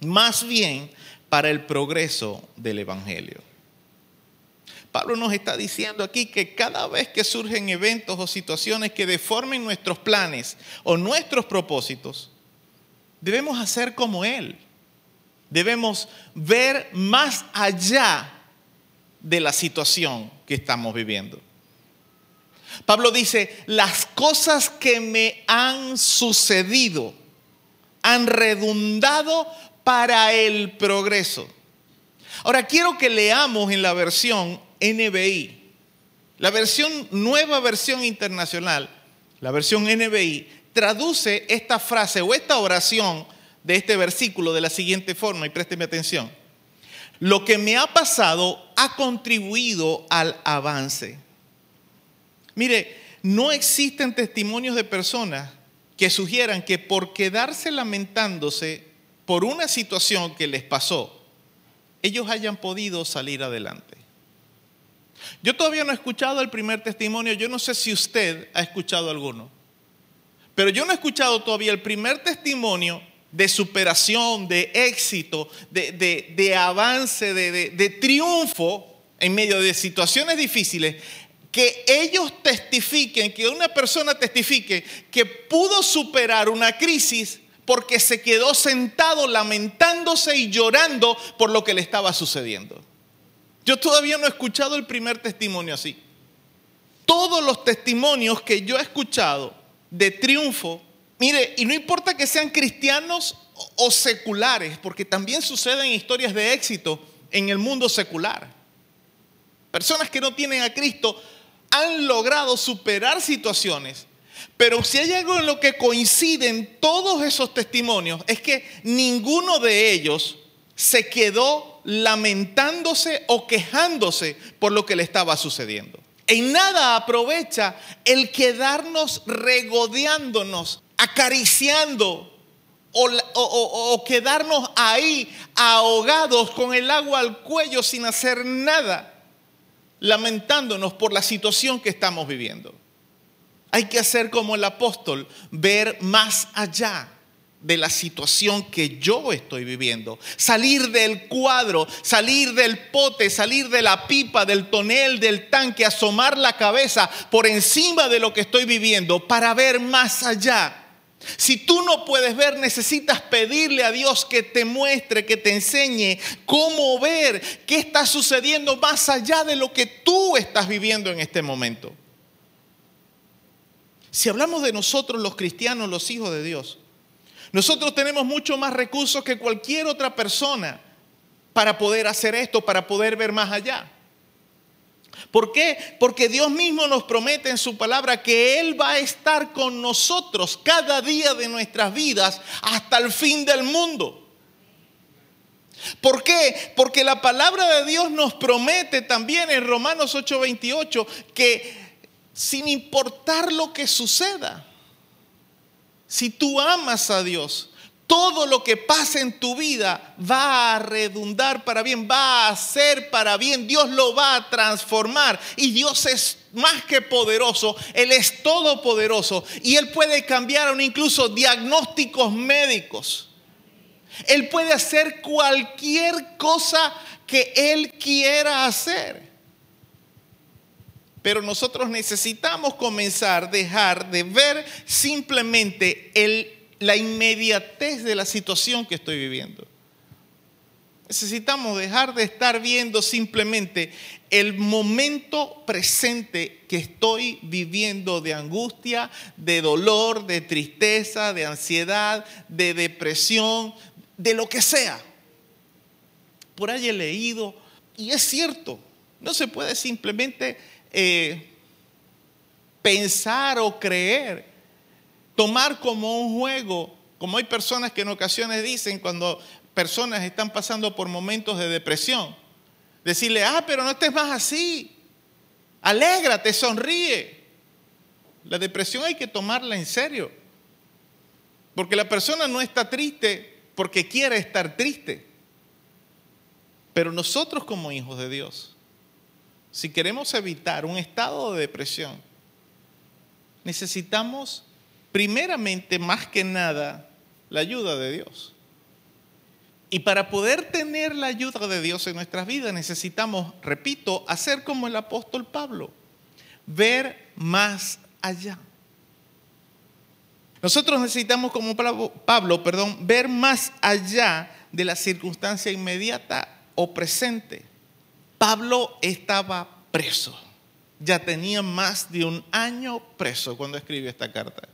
más bien para el progreso del Evangelio. Pablo nos está diciendo aquí que cada vez que surgen eventos o situaciones que deformen nuestros planes o nuestros propósitos, debemos hacer como Él. Debemos ver más allá de la situación que estamos viviendo. Pablo dice, las cosas que me han sucedido han redundado para el progreso. Ahora quiero que leamos en la versión NBI, la versión nueva versión internacional, la versión NBI, traduce esta frase o esta oración de este versículo de la siguiente forma, y présteme atención. Lo que me ha pasado ha contribuido al avance. Mire, no existen testimonios de personas que sugieran que por quedarse lamentándose por una situación que les pasó, ellos hayan podido salir adelante. Yo todavía no he escuchado el primer testimonio, yo no sé si usted ha escuchado alguno, pero yo no he escuchado todavía el primer testimonio de superación, de éxito, de, de- de avance, de, de- de triunfo en medio de situaciones difíciles, que ellos testifiquen, que una persona testifique que pudo superar una crisis porque se quedó sentado lamentándose y llorando por lo que le estaba sucediendo. Yo todavía no he escuchado el primer testimonio así. Todos los testimonios que yo he escuchado de triunfo, mire, y no importa que sean cristianos o- seculares, porque también suceden historias de éxito en el mundo secular. Personas que no tienen a Cristo han logrado superar situaciones. Pero si hay algo en lo que coinciden todos esos testimonios, es que ninguno de ellos se quedó lamentándose o quejándose por lo que le estaba sucediendo. En nada aprovecha el quedarnos regodeándonos, acariciando o, o quedarnos ahí ahogados con el agua al cuello sin hacer nada, lamentándonos por la situación que estamos viviendo. Hay que hacer como el apóstol, ver más allá de la situación que yo estoy viviendo. Salir del cuadro, salir del pote, salir de la pipa, del tonel, del tanque, asomar la cabeza por encima de lo que estoy viviendo para ver más allá. Si tú no puedes ver, necesitas pedirle a Dios que te muestre, que te enseñe cómo ver qué está sucediendo más allá de lo que tú estás viviendo en este momento. Si hablamos de nosotros los cristianos, los hijos de Dios, nosotros tenemos mucho más recursos que cualquier otra persona para poder hacer esto, para poder ver más allá. ¿Por qué? Porque Dios mismo nos promete en su palabra que Él va a estar con nosotros cada día de nuestras vidas hasta el fin del mundo. ¿Por qué? Porque la palabra de Dios nos promete también en Romanos 8:28 que sin importar lo que suceda, si tú amas a Dios, todo lo que pase en tu vida va a redundar para bien, va a ser para bien, Dios lo va a transformar y Dios es más que poderoso, Él es todopoderoso y Él puede cambiar aún incluso diagnósticos médicos. Él puede hacer cualquier cosa que Él quiera hacer. Pero nosotros necesitamos comenzar a dejar de ver simplemente la inmediatez de la situación que estoy viviendo. Necesitamos dejar de estar viendo simplemente el momento presente que estoy viviendo de angustia, de dolor, de tristeza, de ansiedad, de depresión, de lo que sea. Por ahí he leído, y es cierto, no se puede simplemente eh, pensar o creer, tomar como un juego, como hay personas que en ocasiones dicen cuando personas están pasando por momentos de depresión, decirle, ah, pero no estés más así, alégrate, sonríe. La depresión hay que tomarla en serio, porque la persona no está triste porque quiere estar triste, pero nosotros como hijos de Dios, si queremos evitar un estado de depresión, necesitamos primeramente, más que nada, la ayuda de Dios. Y para poder tener la ayuda de Dios en nuestras vidas necesitamos, repito, hacer como el apóstol Pablo, ver más allá. Nosotros necesitamos como Pablo, perdón, ver más allá de la circunstancia inmediata o presente. Pablo estaba preso. Ya tenía más de un año preso cuando escribió esta carta.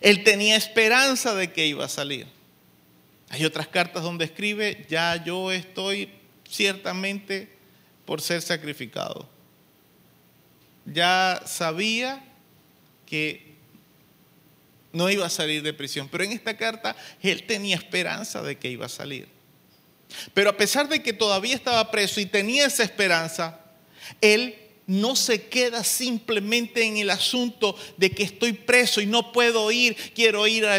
Él tenía esperanza de que iba a salir. Hay otras cartas donde escribe, ya yo estoy ciertamente por ser sacrificado. Ya sabía que no iba a salir de prisión, pero en esta carta él tenía esperanza de que iba a salir. Pero a pesar de que todavía estaba preso y tenía esa esperanza, él no se queda simplemente en el asunto de que estoy preso y no puedo ir, quiero ir a,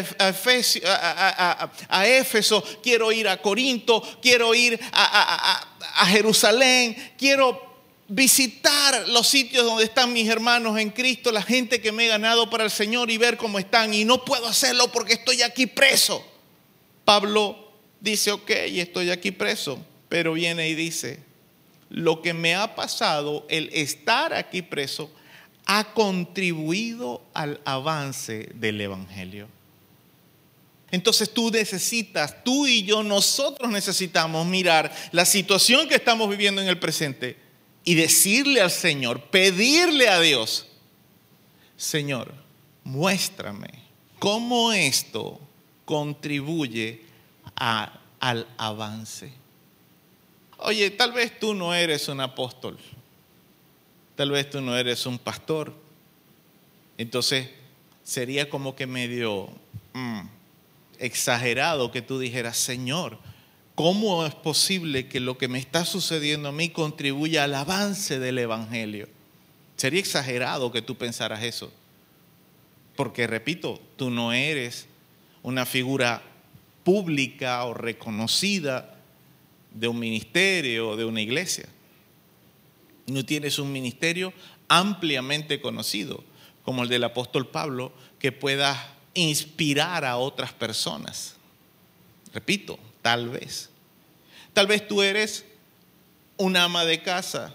Éfeso, quiero ir a Corinto, quiero ir a Jerusalén, quiero visitar los sitios donde están mis hermanos en Cristo, la gente que me he ganado para el Señor y ver cómo están. Y no puedo hacerlo porque estoy aquí preso. Pablo dice, ok, estoy aquí preso, pero viene y dice, lo que me ha pasado, el estar aquí preso, ha contribuido al avance del Evangelio. Entonces tú necesitas, tú y yo, nosotros necesitamos mirar la situación que estamos viviendo en el presente y decirle al Señor, pedirle a Dios, Señor, muéstrame cómo esto contribuye al avance. Oye, tal vez tú no eres un apóstol, tal vez tú no eres un pastor. Entonces sería como que medio mm, exagerado que tú dijeras, Señor, ¿cómo es posible que lo que me está sucediendo a mí contribuya al avance del Evangelio? Sería exagerado que tú pensaras eso. Porque, repito, tú no eres una figura pública o reconocida de un ministerio o de una iglesia. No tienes un ministerio ampliamente conocido, como el del apóstol Pablo, que pueda inspirar a otras personas. Repito, tal vez. Tal vez tú eres un ama de casa,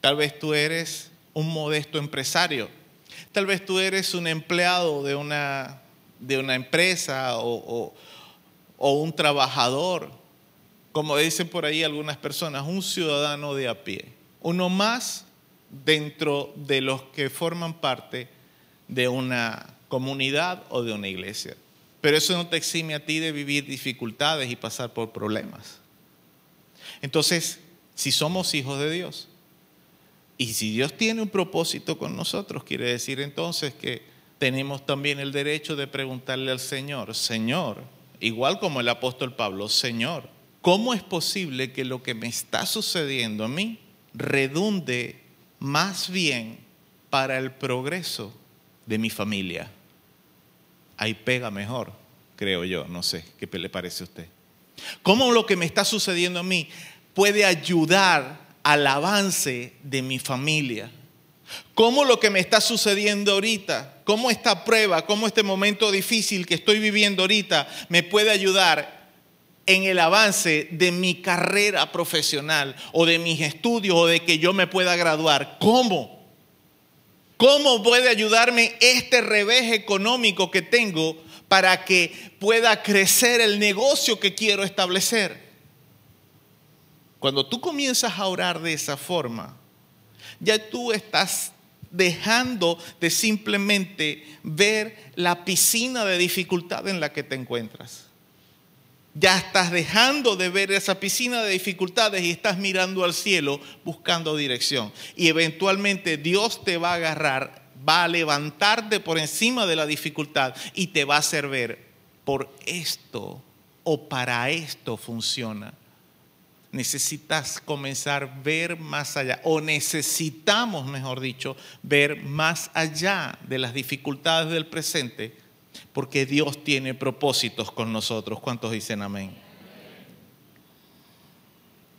tal vez tú eres un modesto empresario, tal vez tú eres un empleado de una, de una empresa o, o- o un trabajador, como dicen por ahí algunas personas, un ciudadano de a pie, uno más dentro de los que forman parte de una comunidad o de una iglesia. Pero eso no te exime a ti de vivir dificultades y pasar por problemas. Entonces, si somos hijos de Dios, y si Dios tiene un propósito con nosotros, quiere decir entonces que tenemos también el derecho de preguntarle al Señor, Señor, igual como el apóstol Pablo, Señor, ¿cómo es posible que lo que me está sucediendo a mí redunde más bien para el progreso de mi familia? Ahí pega mejor, creo yo, no sé, ¿qué le parece a usted? ¿Cómo lo que me está sucediendo a mí puede ayudar al avance de mi familia? ¿Cómo lo que me está sucediendo ahorita, cómo esta prueba, cómo este momento difícil que estoy viviendo ahorita me puede ayudar en el avance de mi carrera profesional o de mis estudios o de que yo me pueda graduar? ¿Cómo? ¿Cómo puede ayudarme este revés económico que tengo para que pueda crecer el negocio que quiero establecer? Cuando tú comienzas a orar de esa forma, ya tú estás dejando de simplemente ver la piscina de dificultad en la que te encuentras. Ya estás dejando de ver esa piscina de dificultades y estás mirando al cielo buscando dirección. Y eventualmente Dios te va a agarrar, va a levantarte por encima de la dificultad y te va a hacer ver, por esto o para esto funciona. Necesitas comenzar a ver más allá, o necesitamos, mejor dicho, ver más allá de las dificultades del presente porque Dios tiene propósitos con nosotros. ¿Cuántos dicen amén?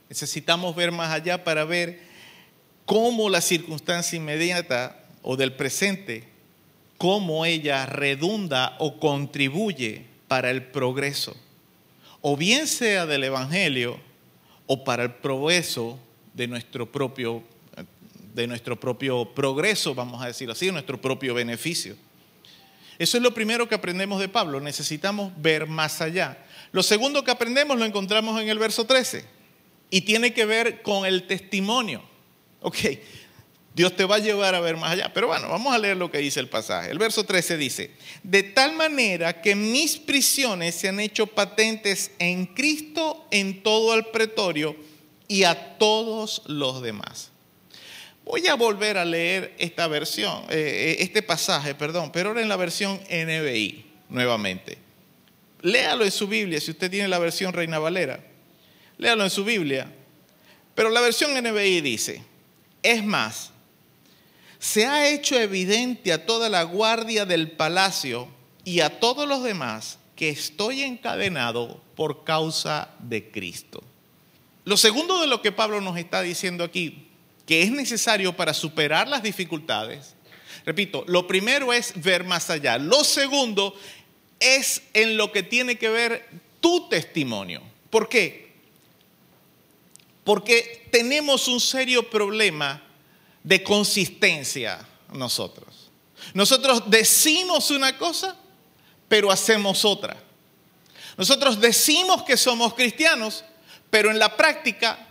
Necesitamos ver más allá para ver cómo la circunstancia inmediata o del presente, cómo ella redunda o contribuye para el progreso, o bien sea del Evangelio o para el progreso de nuestro propio, de nuestro propio progreso, vamos a decirlo así, nuestro propio beneficio. Eso es lo primero que aprendemos de Pablo. Necesitamos ver más allá. Lo segundo que aprendemos lo encontramos en el verso 13 y tiene que ver con el testimonio. Ok, Dios te va a llevar a ver más allá. Pero bueno, vamos a leer lo que dice el pasaje. El verso 13 dice, de tal manera que mis prisiones se han hecho patentes en Cristo en todo el pretorio y a todos los demás. Voy a volver a leer esta versión, eh, este pasaje, perdón, pero ahora en la versión NBI, nuevamente. Léalo en su Biblia, si usted tiene la versión Reina Valera. Léalo en su Biblia. Pero la versión NBI dice, es más, se ha hecho evidente a toda la guardia del palacio y a todos los demás que estoy encadenado por causa de Cristo. Lo segundo de lo que Pablo nos está diciendo aquí, que es necesario para superar las dificultades, repito, lo primero es ver más allá. Lo segundo es en lo que tiene que ver tu testimonio. ¿Por qué? Porque tenemos un serio problema de consistencia nosotros. Nosotros decimos una cosa, pero hacemos otra. Nosotros decimos que somos cristianos, pero en la práctica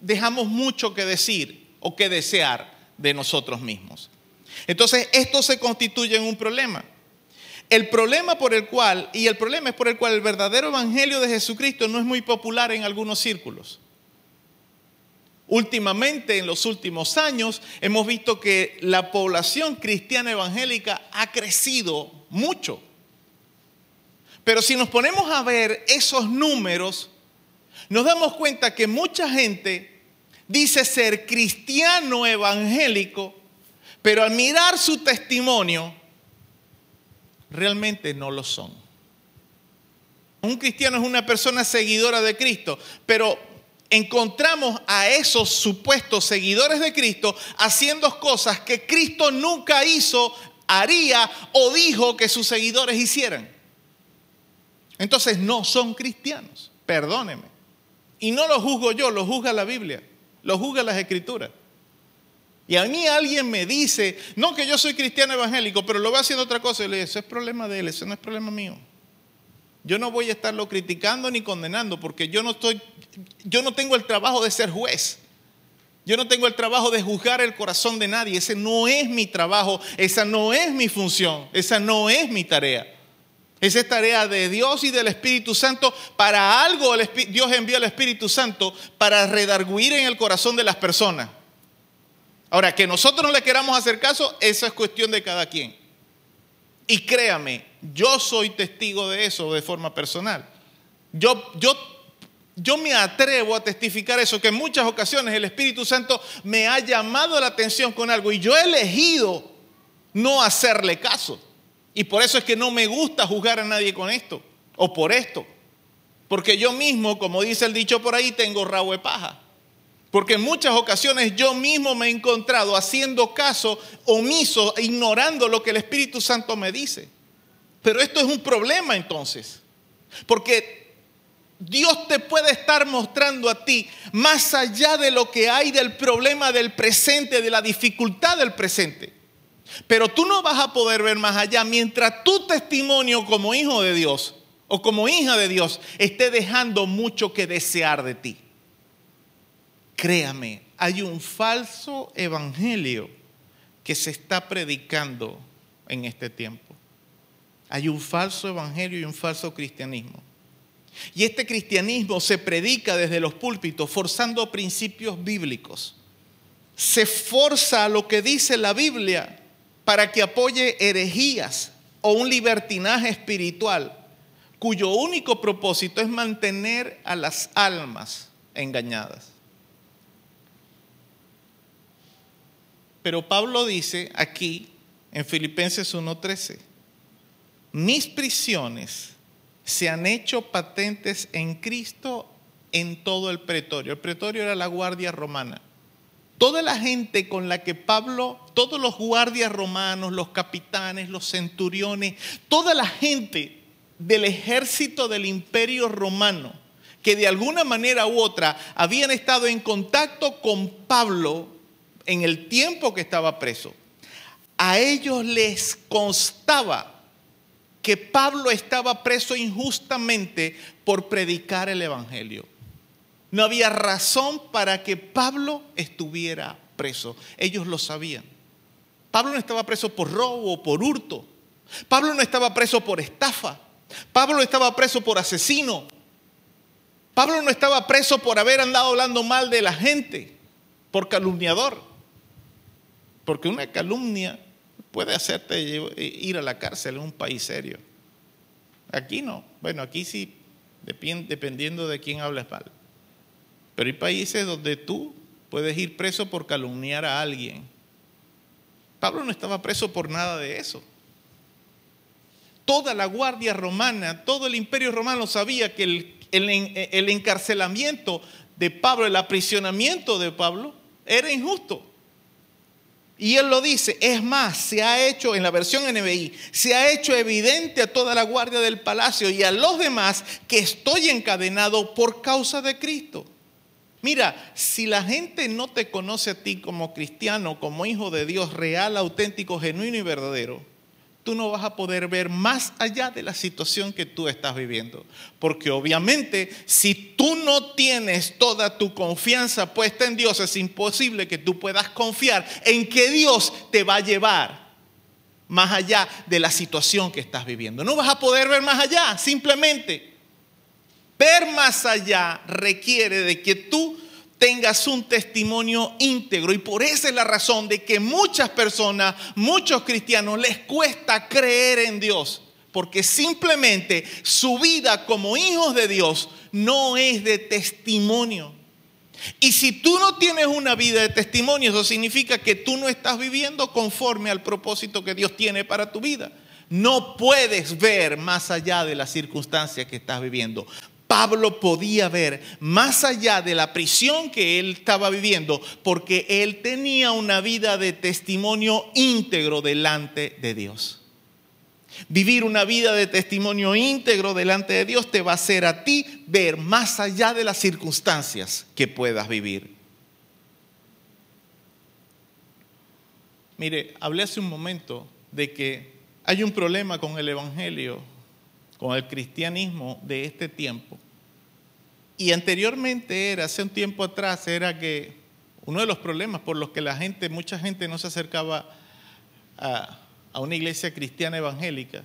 dejamos mucho que decir o que desear de nosotros mismos. Entonces, esto se constituye en un problema. El problema por el cual, y el problema es por el cual el verdadero evangelio de Jesucristo no es muy popular en algunos círculos. Últimamente, en los últimos años, hemos visto que la población cristiana evangélica ha crecido mucho. Pero si nos ponemos a ver esos números, nos damos cuenta que mucha gente dice ser cristiano evangélico, pero al mirar su testimonio, realmente no lo son. Un cristiano es una persona seguidora de Cristo, pero encontramos a esos supuestos seguidores de Cristo haciendo cosas que Cristo nunca hizo, haría o dijo que sus seguidores hicieran. Entonces no son cristianos, perdóneme. Y no lo juzgo yo, lo juzga la Biblia, lo juzga las escrituras. Y a mí alguien me dice, no que yo soy cristiano evangélico, pero lo va haciendo otra cosa. Y le digo, eso es problema de él, eso no es problema mío. Yo no voy a estarlo criticando ni condenando porque yo no estoy, yo no tengo el trabajo de ser juez. Yo no tengo el trabajo de juzgar el corazón de nadie. Ese no es mi trabajo, esa no es mi función, esa no es mi tarea. Esa es tarea de Dios y del Espíritu Santo. Para algo Dios envió al Espíritu Santo para redarguir en el corazón de las personas. Ahora, que nosotros no le queramos hacer caso, eso es cuestión de cada quien. Y créame, yo soy testigo de eso de forma personal. Yo, yo, yo me atrevo a testificar eso, que en muchas ocasiones el Espíritu Santo me ha llamado la atención con algo y yo he elegido no hacerle caso. Y por eso es que no me gusta juzgar a nadie con esto o por esto. Porque yo mismo, como dice el dicho por ahí, tengo rabo de paja. Porque en muchas ocasiones yo mismo me he encontrado haciendo caso omiso, ignorando lo que el Espíritu Santo me dice. Pero esto es un problema entonces. Porque Dios te puede estar mostrando a ti más allá de lo que hay del problema del presente, de la dificultad del presente. Pero tú no vas a poder ver más allá mientras tu testimonio como hijo de Dios o como hija de Dios esté dejando mucho que desear de ti. Créame, hay un falso evangelio que se está predicando en este tiempo. Hay un falso evangelio y un falso cristianismo. Y este cristianismo se predica desde los púlpitos forzando principios bíblicos. Se forza lo que dice la Biblia para que apoye herejías o un libertinaje espiritual cuyo único propósito es mantener a las almas engañadas. Pero Pablo dice aquí en Filipenses 1:13, mis prisiones se han hecho patentes en Cristo en todo el pretorio. El pretorio era la guardia romana. Toda la gente con la que Pablo, todos los guardias romanos, los capitanes, los centuriones, toda la gente del ejército del imperio romano, que de alguna manera u otra habían estado en contacto con Pablo, en el tiempo que estaba preso, a ellos les constaba que Pablo estaba preso injustamente por predicar el Evangelio. No había razón para que Pablo estuviera preso. ellos lo sabían. Pablo no estaba preso por robo por hurto. Pablo no estaba preso por estafa. Pablo estaba preso por asesino. Pablo no estaba preso por haber andado hablando mal de la gente, por calumniador. Porque una calumnia puede hacerte ir a la cárcel en un país serio. Aquí no. Bueno, aquí sí, dependiendo de quién hables mal. Pero hay países donde tú puedes ir preso por calumniar a alguien. Pablo no estaba preso por nada de eso. Toda la guardia romana, todo el imperio romano sabía que el, el encarcelamiento de Pablo, el aprisionamiento de Pablo, era injusto. Y él lo dice, es más, se ha hecho, en la versión NBI, se ha hecho evidente a toda la guardia del palacio y a los demás que estoy encadenado por causa de Cristo. Mira, si la gente no te conoce a ti como cristiano, como hijo de Dios real, auténtico, genuino y verdadero, tú no vas a poder ver más allá de la situación que tú estás viviendo. Porque obviamente si tú no tienes toda tu confianza puesta en Dios, es imposible que tú puedas confiar en que Dios te va a llevar más allá de la situación que estás viviendo. No vas a poder ver más allá, simplemente. Ver más allá requiere de que tú tengas un testimonio íntegro y por esa es la razón de que muchas personas, muchos cristianos les cuesta creer en Dios, porque simplemente su vida como hijos de Dios no es de testimonio. Y si tú no tienes una vida de testimonio, eso significa que tú no estás viviendo conforme al propósito que Dios tiene para tu vida. No puedes ver más allá de las circunstancias que estás viviendo. Pablo podía ver más allá de la prisión que él estaba viviendo, porque él tenía una vida de testimonio íntegro delante de Dios. Vivir una vida de testimonio íntegro delante de Dios te va a hacer a ti ver más allá de las circunstancias que puedas vivir. Mire, hablé hace un momento de que hay un problema con el Evangelio con el cristianismo de este tiempo. Y anteriormente era, hace un tiempo atrás, era que uno de los problemas por los que la gente, mucha gente no se acercaba a, una iglesia cristiana evangélica,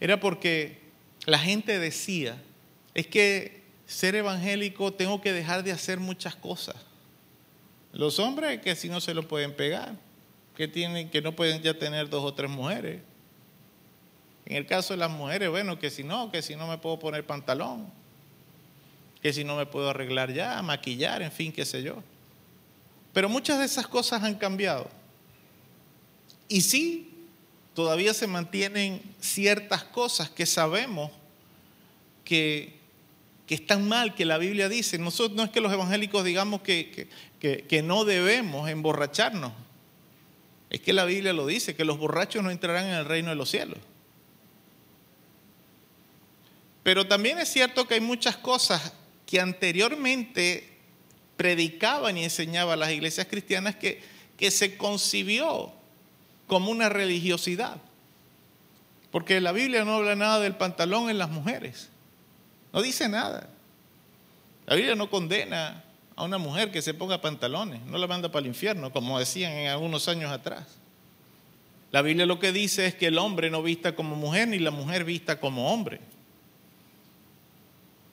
era porque la gente decía, es que ser evangélico tengo que dejar de hacer muchas cosas. Los hombres que si no se lo pueden pegar, que, tienen, que no pueden ya tener dos o tres mujeres. En el caso de las mujeres, bueno, que si no, que si no me puedo poner pantalón, que si no me puedo arreglar ya, maquillar, en fin, qué sé yo. Pero muchas de esas cosas han cambiado. Y sí, todavía se mantienen ciertas cosas que sabemos que, que están mal, que la Biblia dice. Nosotros, no es que los evangélicos digamos que, que, que no debemos emborracharnos. Es que la Biblia lo dice, que los borrachos no entrarán en el reino de los cielos. Pero también es cierto que hay muchas cosas que anteriormente predicaban y enseñaban las iglesias cristianas que, que se concibió como una religiosidad. Porque la Biblia no habla nada del pantalón en las mujeres. No dice nada. La Biblia no condena a una mujer que se ponga pantalones, no la manda para el infierno, como decían en algunos años atrás. La Biblia lo que dice es que el hombre no vista como mujer ni la mujer vista como hombre.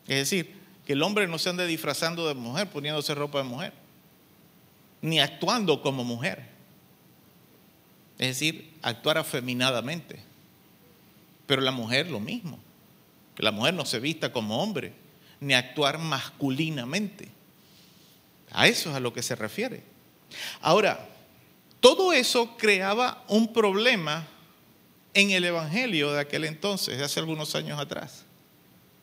Es decir, que el hombre no se ande disfrazando de mujer, poniéndose ropa de mujer, ni actuando como mujer. Es decir, actuar afeminadamente. Pero la mujer lo mismo. Que la mujer no se vista como hombre, ni actuar masculinamente. A eso es a lo que se refiere. Ahora, todo eso creaba un problema en el Evangelio de aquel entonces, de hace algunos años atrás.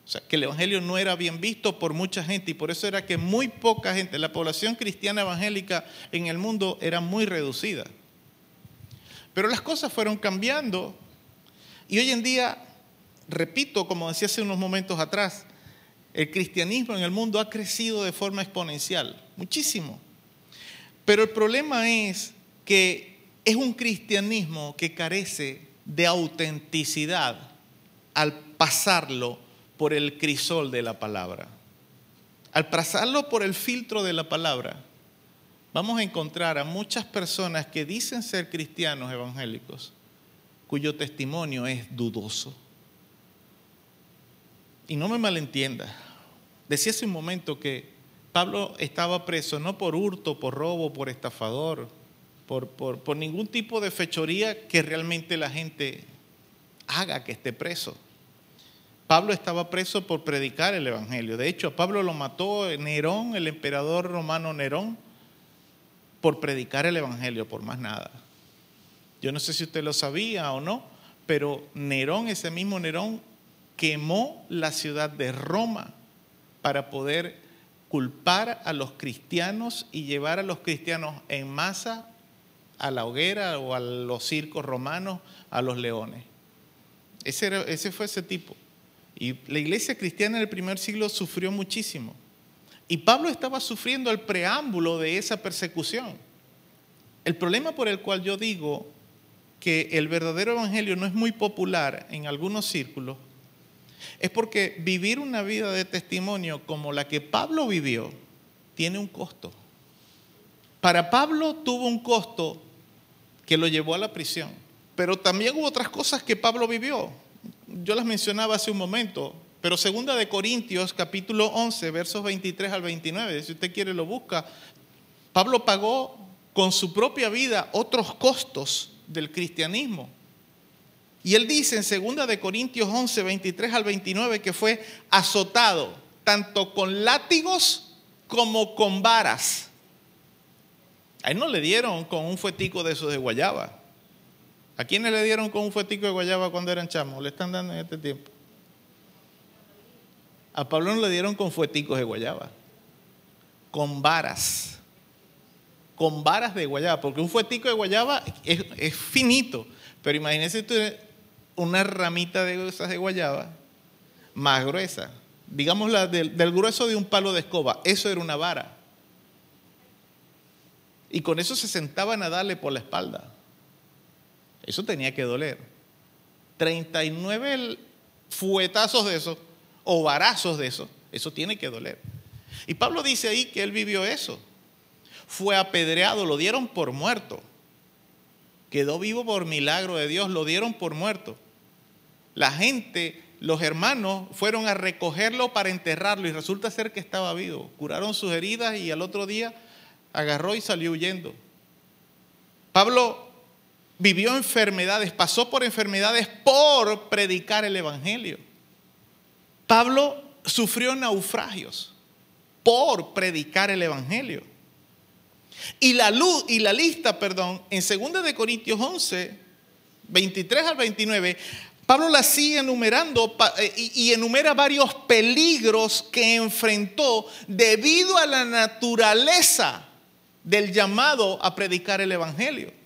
O sea, que el Evangelio no era bien visto por mucha gente y por eso era que muy poca gente, la población cristiana evangélica en el mundo era muy reducida. Pero las cosas fueron cambiando y hoy en día, repito, como decía hace unos momentos atrás, el cristianismo en el mundo ha crecido de forma exponencial, muchísimo. Pero el problema es que es un cristianismo que carece de autenticidad al pasarlo por el crisol de la palabra. Al pasarlo por el filtro de la palabra, vamos a encontrar a muchas personas que dicen ser cristianos evangélicos, cuyo testimonio es dudoso. Y no me malentienda, decía hace un momento que Pablo estaba preso no por hurto, por robo, por estafador, por, por, por ningún tipo de fechoría que realmente la gente haga que esté preso. Pablo estaba preso por predicar el Evangelio. De hecho, Pablo lo mató Nerón, el emperador romano Nerón, por predicar el Evangelio, por más nada. Yo no sé si usted lo sabía o no, pero Nerón, ese mismo Nerón, quemó la ciudad de Roma para poder culpar a los cristianos y llevar a los cristianos en masa a la hoguera o a los circos romanos, a los leones. Ese, ese fue ese tipo. Y la iglesia cristiana en el primer siglo sufrió muchísimo. Y Pablo estaba sufriendo el preámbulo de esa persecución. El problema por el cual yo digo que el verdadero evangelio no es muy popular en algunos círculos es porque vivir una vida de testimonio como la que Pablo vivió tiene un costo. Para Pablo tuvo un costo que lo llevó a la prisión, pero también hubo otras cosas que Pablo vivió. Yo las mencionaba hace un momento, pero segunda de Corintios capítulo 11, versos 23 al 29, si usted quiere lo busca. Pablo pagó con su propia vida otros costos del cristianismo. Y él dice en segunda de Corintios 11, 23 al 29 que fue azotado tanto con látigos como con varas. A él no le dieron con un fuetico de esos de guayaba. ¿A quiénes le dieron con un fuetico de guayaba cuando eran chamos? Le están dando en este tiempo. A Pablo no le dieron con fueticos de guayaba, con varas. Con varas de guayaba, porque un fuetico de guayaba es, finito. Pero imagínese tú una ramita de esas de guayaba más gruesa. Digamos la del, del grueso de un palo de escoba. Eso era una vara. Y con eso se sentaban a darle por la espalda. Eso tenía que doler. 39 fuetazos de eso, o varazos de eso, eso tiene que doler. Y Pablo dice ahí que él vivió eso. Fue apedreado, lo dieron por muerto. Quedó vivo por milagro de Dios, lo dieron por muerto. La gente, los hermanos, fueron a recogerlo para enterrarlo y resulta ser que estaba vivo. Curaron sus heridas y al otro día agarró y salió huyendo. Pablo vivió enfermedades, pasó por enfermedades por predicar el Evangelio. Pablo sufrió naufragios por predicar el Evangelio. Y la luz y la lista, perdón, en 2 de Corintios 11, 23 al 29, Pablo la sigue enumerando eh, y enumera varios peligros que enfrentó debido a la naturaleza del llamado a predicar el Evangelio.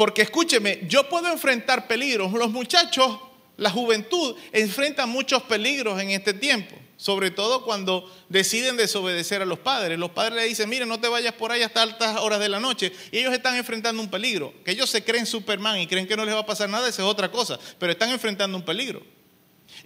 Porque escúcheme, yo puedo enfrentar peligros. Los muchachos, la juventud, enfrentan muchos peligros en este tiempo. Sobre todo cuando deciden desobedecer a los padres. Los padres le dicen, mire, no te vayas por ahí hasta altas horas de la noche. Y ellos están enfrentando un peligro. Que ellos se creen Superman y creen que no les va a pasar nada, esa es otra cosa. Pero están enfrentando un peligro.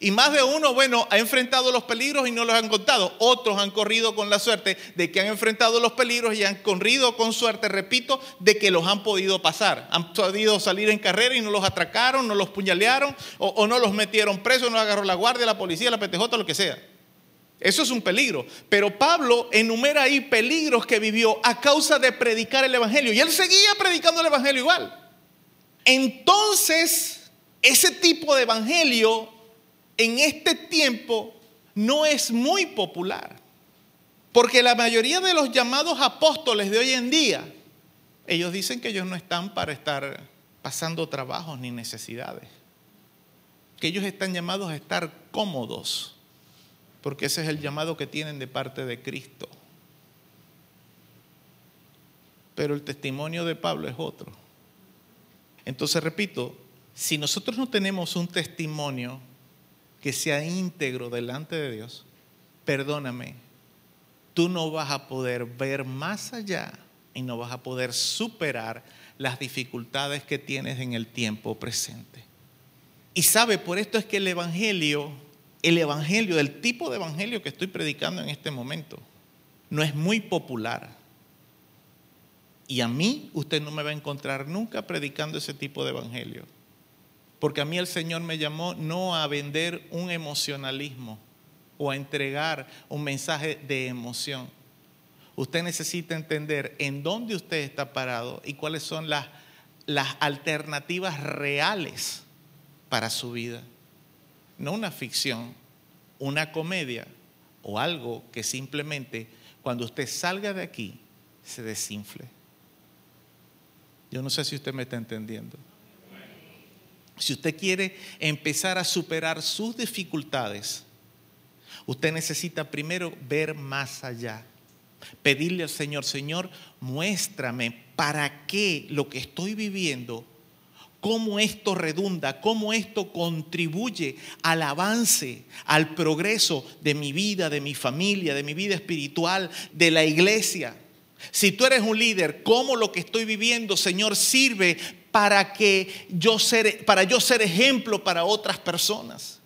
Y más de uno, bueno, ha enfrentado los peligros y no los han contado. Otros han corrido con la suerte de que han enfrentado los peligros y han corrido con suerte, repito, de que los han podido pasar. Han podido salir en carrera y no los atracaron, no los puñalearon o, no los metieron presos, no agarró la guardia, la policía, la PTJ, lo que sea. Eso es un peligro. Pero Pablo enumera ahí peligros que vivió a causa de predicar el Evangelio. Y él seguía predicando el Evangelio igual. Entonces, ese tipo de Evangelio en este tiempo no es muy popular. Porque la mayoría de los llamados apóstoles de hoy en día, ellos dicen que ellos no están para estar pasando trabajos ni necesidades. Que ellos están llamados a estar cómodos porque ese es el llamado que tienen de parte de Cristo. Pero el testimonio de Pablo es otro. Entonces, repito, si nosotros no tenemos un testimonio que sea íntegro delante de Dios, perdóname, tú no vas a poder ver más allá y no vas a poder superar las dificultades que tienes en el tiempo presente. Y sabe, por esto es que el Evangelio el evangelio, el tipo de evangelio que estoy predicando en este momento, no es muy popular. Y a mí usted no me va a encontrar nunca predicando ese tipo de evangelio. Porque a mí el Señor me llamó no a vender un emocionalismo o a entregar un mensaje de emoción. Usted necesita entender en dónde usted está parado y cuáles son las, las alternativas reales para su vida. No una ficción, una comedia o algo que simplemente cuando usted salga de aquí se desinfle. Yo no sé si usted me está entendiendo. Si usted quiere empezar a superar sus dificultades, usted necesita primero ver más allá. Pedirle al Señor, Señor, muéstrame para qué lo que estoy viviendo, cómo esto redunda, cómo esto contribuye al avance, al progreso de mi vida, de mi familia, de mi vida espiritual, de la iglesia. Si tú eres un líder, ¿cómo lo que estoy viviendo, Señor, sirve para que yo ser, para yo ser ejemplo para otras personas?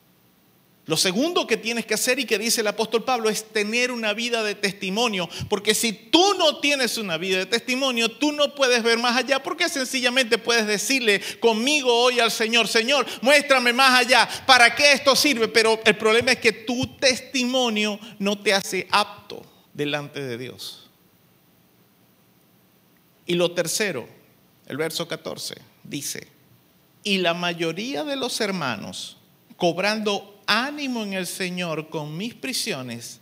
Lo segundo que tienes que hacer y que dice el apóstol Pablo es tener una vida de testimonio, porque si tú no tienes una vida de testimonio, tú no puedes ver más allá, porque sencillamente puedes decirle conmigo hoy al Señor, Señor, muéstrame más allá, ¿para qué esto sirve? Pero el problema es que tu testimonio no te hace apto delante de Dios. Y lo tercero, el verso 14, dice, y la mayoría de los hermanos, cobrando ánimo en el Señor con mis prisiones,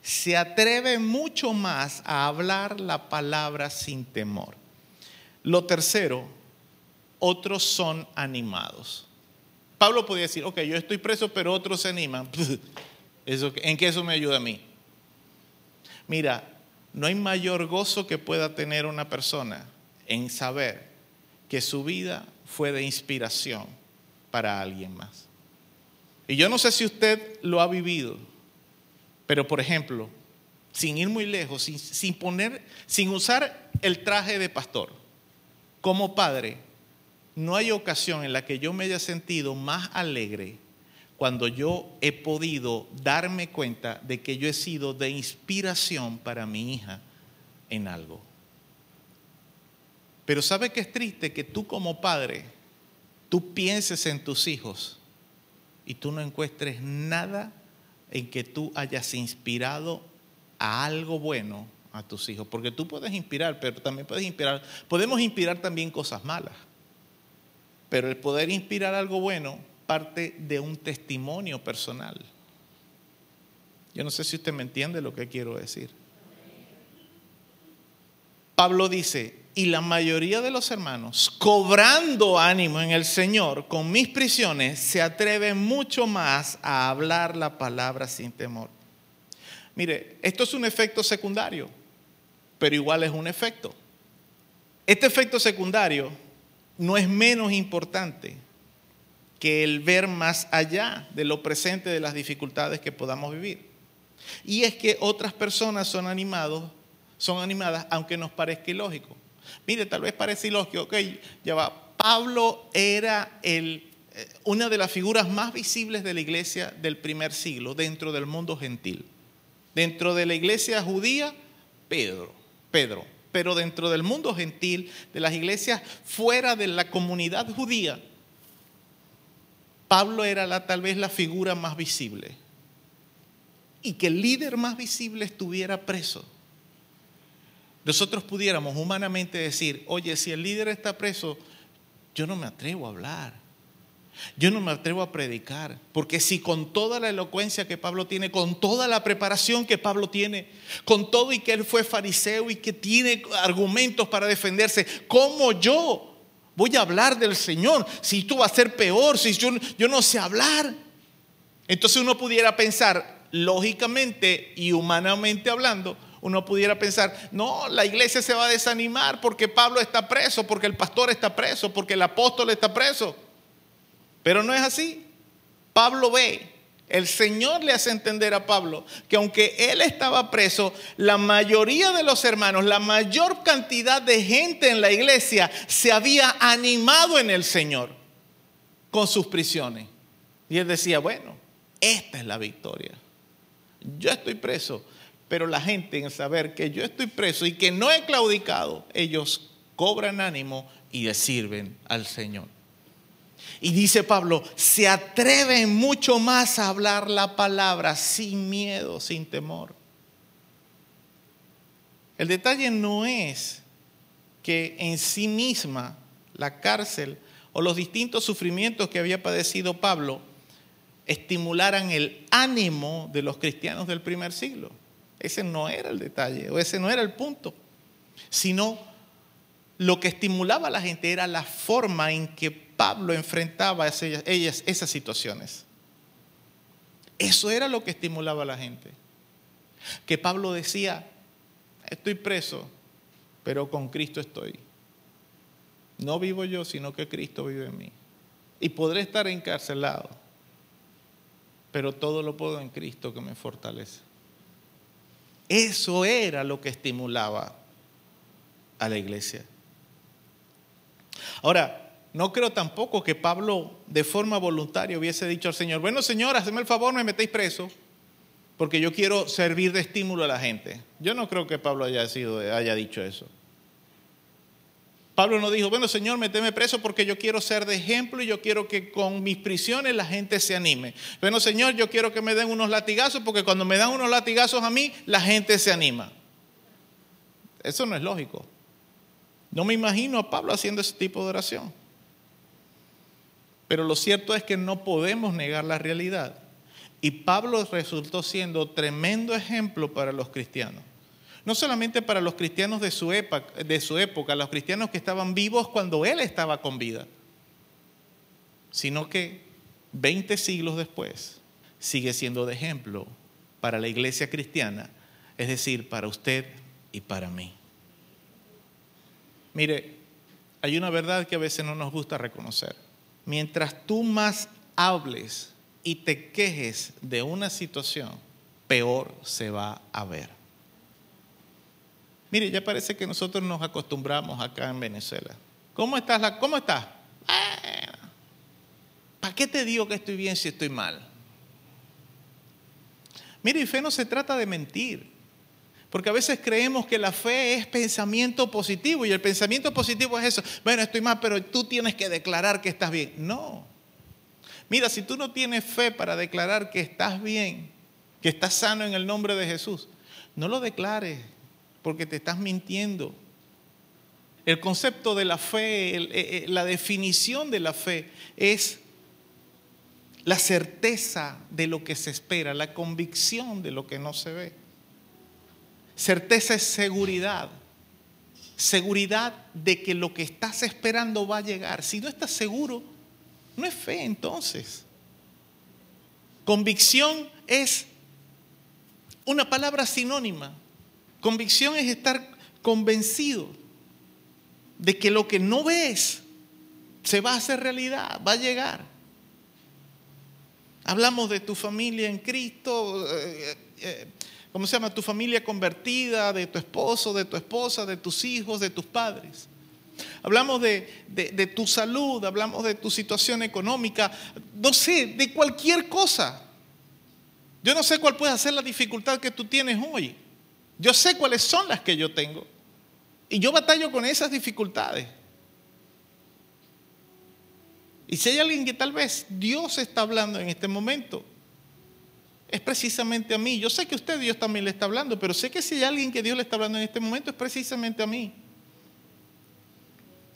se atreve mucho más a hablar la palabra sin temor. Lo tercero, otros son animados. Pablo podía decir, ok, yo estoy preso, pero otros se animan. ¿En qué eso me ayuda a mí? Mira, no hay mayor gozo que pueda tener una persona en saber que su vida fue de inspiración para alguien más. Y yo no sé si usted lo ha vivido, pero por ejemplo, sin ir muy lejos, sin, sin, poner, sin usar el traje de pastor, como padre, no hay ocasión en la que yo me haya sentido más alegre cuando yo he podido darme cuenta de que yo he sido de inspiración para mi hija en algo. Pero ¿sabe qué es triste? Que tú como padre, tú pienses en tus hijos y tú no encuentres nada en que tú hayas inspirado a algo bueno a tus hijos. Porque tú puedes inspirar, pero también puedes inspirar, podemos inspirar también cosas malas. Pero el poder inspirar algo bueno parte de un testimonio personal. Yo no sé si usted me entiende lo que quiero decir. Pablo dice, y la mayoría de los hermanos, cobrando ánimo en el Señor con mis prisiones, se atreven mucho más a hablar la palabra sin temor. Mire, esto es un efecto secundario, pero igual es un efecto. Este efecto secundario no es menos importante que el ver más allá de lo presente de las dificultades que podamos vivir. Y es que otras personas son animados, son animadas aunque nos parezca ilógico. Mire, tal vez parece ilógico, ok, ya va. Pablo era el, eh, una de las figuras más visibles de la iglesia del primer siglo dentro del mundo gentil. Dentro de la iglesia judía, Pedro, Pedro. Pero dentro del mundo gentil, de las iglesias fuera de la comunidad judía, Pablo era la, tal vez la figura más visible. Y que el líder más visible estuviera preso. Nosotros pudiéramos humanamente decir, oye, si el líder está preso, yo no me atrevo a hablar. Yo no me atrevo a predicar, porque si con toda la elocuencia que Pablo tiene, con toda la preparación que Pablo tiene, con todo y que él fue fariseo y que tiene argumentos para defenderse, ¿cómo yo voy a hablar del Señor, si tú vas a ser peor, si yo, yo no sé hablar. Entonces uno pudiera pensar, lógicamente y humanamente hablando, uno pudiera pensar, no, la iglesia se va a desanimar porque Pablo está preso, porque el pastor está preso, porque el apóstol está preso. Pero no es así. Pablo ve el Señor le hace entender a Pablo que aunque él estaba preso, la mayoría de los hermanos, la mayor cantidad de gente en la iglesia se había animado en el Señor con sus prisiones. Y él decía, bueno, esta es la victoria. Yo estoy preso, Pero la gente en saber que yo estoy preso y que no he claudicado, ellos cobran ánimo y le sirven al Señor. Y dice Pablo, se atreven mucho más a hablar la palabra sin miedo, sin temor. El detalle no es que en sí misma la cárcel o los distintos sufrimientos que había padecido Pablo estimularan el ánimo de los cristianos del primer siglo. Ese no era el detalle, o ese no era el punto, sino lo que estimulaba a la gente era la forma en que Pablo enfrentaba esas, ellas, esas situaciones. Eso era lo que estimulaba a la gente. Que Pablo decía, estoy preso, pero con Cristo estoy. No vivo yo, sino que Cristo vive en mí. Y podré estar encarcelado, pero todo lo puedo en Cristo que me fortalece. Eso era lo que estimulaba a la iglesia. Ahora, no creo tampoco que Pablo de forma voluntaria hubiese dicho al Señor, bueno Señor, hazme el favor, me metéis preso, porque yo quiero servir de estímulo a la gente. Yo no creo que Pablo haya, sido, haya dicho eso. Pablo no dijo, bueno Señor, meteme preso porque yo quiero ser de ejemplo y yo quiero que con mis prisiones la gente se anime. Bueno Señor, yo quiero que me den unos latigazos porque cuando me dan unos latigazos a mí, la gente se anima. Eso no es lógico. No me imagino a Pablo haciendo ese tipo de oración. Pero lo cierto es que no podemos negar la realidad. Y Pablo resultó siendo tremendo ejemplo para los cristianos. No solamente para los cristianos de su, época, los cristianos que estaban vivos cuando él estaba con vida, sino que 20 siglos después sigue siendo de ejemplo para la iglesia cristiana, es decir, para usted y para mí. Mire, hay una verdad que a veces no nos gusta reconocer. Mientras tú más hables y te quejes de una situación, peor se va a ver. Mire, ya parece que nosotros nos acostumbramos acá en Venezuela. ¿Cómo estás? La, ¿Cómo estás? ¿Para qué te digo que estoy bien si estoy mal? Mire, y fe no se trata de mentir. Porque a veces creemos que la fe es pensamiento positivo y el pensamiento positivo es eso. Bueno, estoy mal, pero tú tienes que declarar que estás bien. No. Mira, si tú no tienes fe para declarar que estás bien, que estás sano en el nombre de Jesús, no lo declares porque te estás mintiendo. El concepto de la fe, el, eh, la definición de la fe es la certeza de lo que se espera, la convicción de lo que no se ve. Certeza es seguridad. Seguridad de que lo que estás esperando va a llegar. Si no estás seguro, no es fe entonces. Convicción es una palabra sinónima. Convicción es estar convencido de que lo que no ves se va a hacer realidad, va a llegar. Hablamos de tu familia en Cristo, eh, eh, ¿cómo se llama? Tu familia convertida, de tu esposo, de tu esposa, de tus hijos, de tus padres. Hablamos de, tu salud, hablamos de tu situación económica, no sé, de cualquier cosa. Yo no sé cuál puede ser la dificultad que tú tienes hoy. Yo sé cuáles son las que yo tengo. Y yo batallo con esas dificultades. Y si hay alguien que tal vez Dios está hablando en este momento, es precisamente a mí. Yo sé que usted Dios también le está hablando, pero sé que si hay alguien que Dios le está hablando en este momento, es precisamente a mí.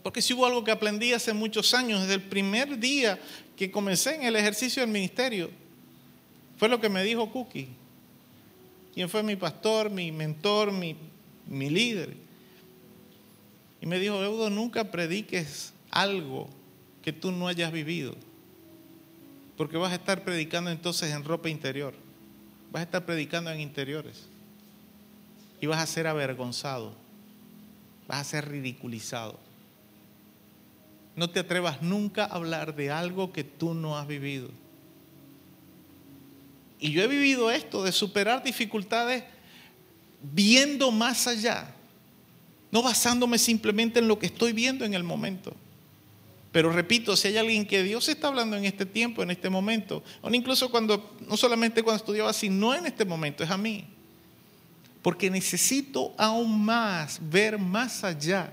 Porque si hubo algo que aprendí hace muchos años, desde el primer día que comencé en el ejercicio del ministerio, fue lo que me dijo Cookie quien fue mi pastor, mi mentor, mi, mi líder. Y me dijo, Eudo, nunca prediques algo que tú no hayas vivido. Porque vas a estar predicando entonces en ropa interior. Vas a estar predicando en interiores. Y vas a ser avergonzado. Vas a ser ridiculizado. No te atrevas nunca a hablar de algo que tú no has vivido. Y yo he vivido esto de superar dificultades viendo más allá, no basándome simplemente en lo que estoy viendo en el momento. Pero repito, si hay alguien que Dios está hablando en este tiempo, en este momento, o incluso cuando, no solamente cuando estudiaba, sino en este momento, es a mí. porque necesito aún más ver más allá.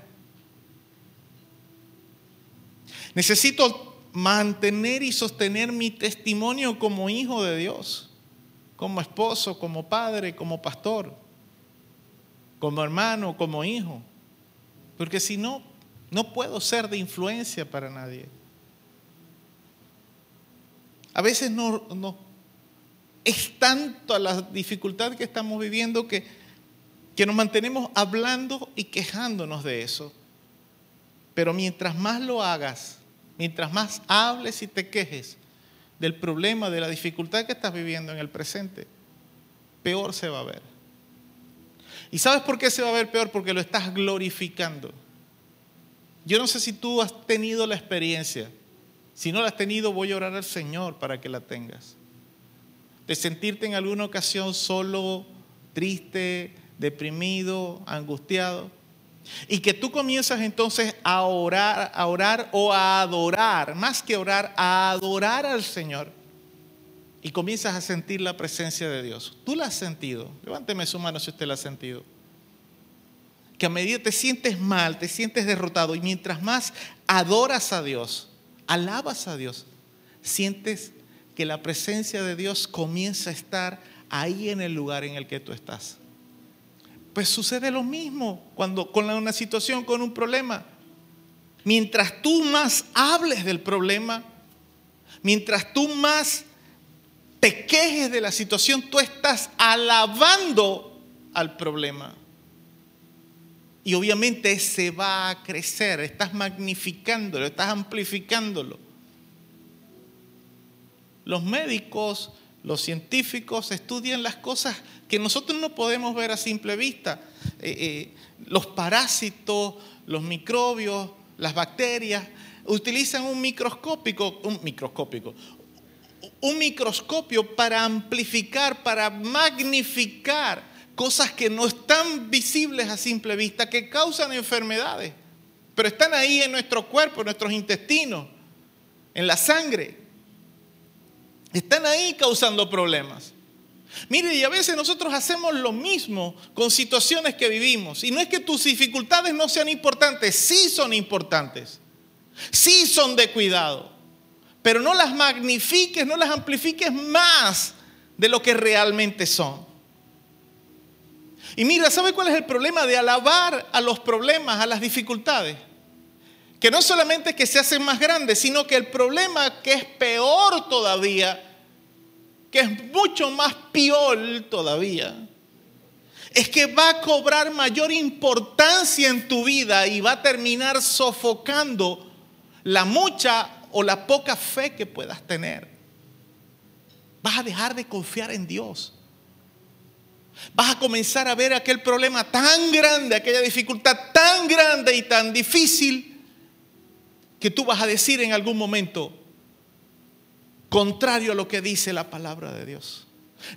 Necesito mantener y sostener mi testimonio como hijo de Dios, como esposo, como padre, como pastor, como hermano, como hijo. Porque si no, no puedo ser de influencia para nadie. A veces no, no, es tanto la dificultad que estamos viviendo que, que nos mantenemos hablando y quejándonos de eso. Pero mientras más lo hagas, mientras más hables y te quejes del problema, de la dificultad que estás viviendo en el presente, peor se va a ver. ¿Y sabes por qué se va a ver peor? Porque lo estás glorificando. Yo no sé si tú has tenido la experiencia. Si no la has tenido, voy a orar al Señor para que la tengas. De sentirte en alguna ocasión solo, triste, deprimido, angustiado. Y que tú comienzas entonces a orar, a orar o a adorar, más que orar, a adorar al Señor. Y comienzas a sentir la presencia de Dios. ¿Tú la has sentido? Levánteme su mano si usted la ha sentido. Que a medida te sientes mal, te sientes derrotado y mientras más adoras a Dios, alabas a Dios, sientes que la presencia de Dios comienza a estar ahí en el lugar en el que tú estás. Pues sucede lo mismo cuando con una situación, con un problema. Mientras tú más hables del problema, mientras tú más te quejes de la situación, tú estás alabando al problema. Y obviamente se va a crecer, estás magnificándolo, estás amplificándolo. Los médicos, los científicos estudian las cosas que nosotros no podemos ver a simple vista. Eh, eh, los parásitos, los microbios, las bacterias, utilizan un microscópico, un microscópico, un microscopio para amplificar, para magnificar cosas que no están visibles a simple vista, que causan enfermedades, pero están ahí en nuestro cuerpo, en nuestros intestinos, en la sangre. Están ahí causando problemas. Mire, y a veces nosotros hacemos lo mismo con situaciones que vivimos. Y no es que tus dificultades no sean importantes, sí son importantes. Sí son de cuidado. Pero no las magnifiques, no las amplifiques más de lo que realmente son. Y mira, ¿sabe cuál es el problema de alabar a los problemas, a las dificultades? Que no solamente que se hacen más grandes, sino que el problema que es peor todavía que es mucho más peor todavía, es que va a cobrar mayor importancia en tu vida y va a terminar sofocando la mucha o la poca fe que puedas tener. Vas a dejar de confiar en Dios. Vas a comenzar a ver aquel problema tan grande, aquella dificultad tan grande y tan difícil, que tú vas a decir en algún momento, contrario a lo que dice la palabra de Dios.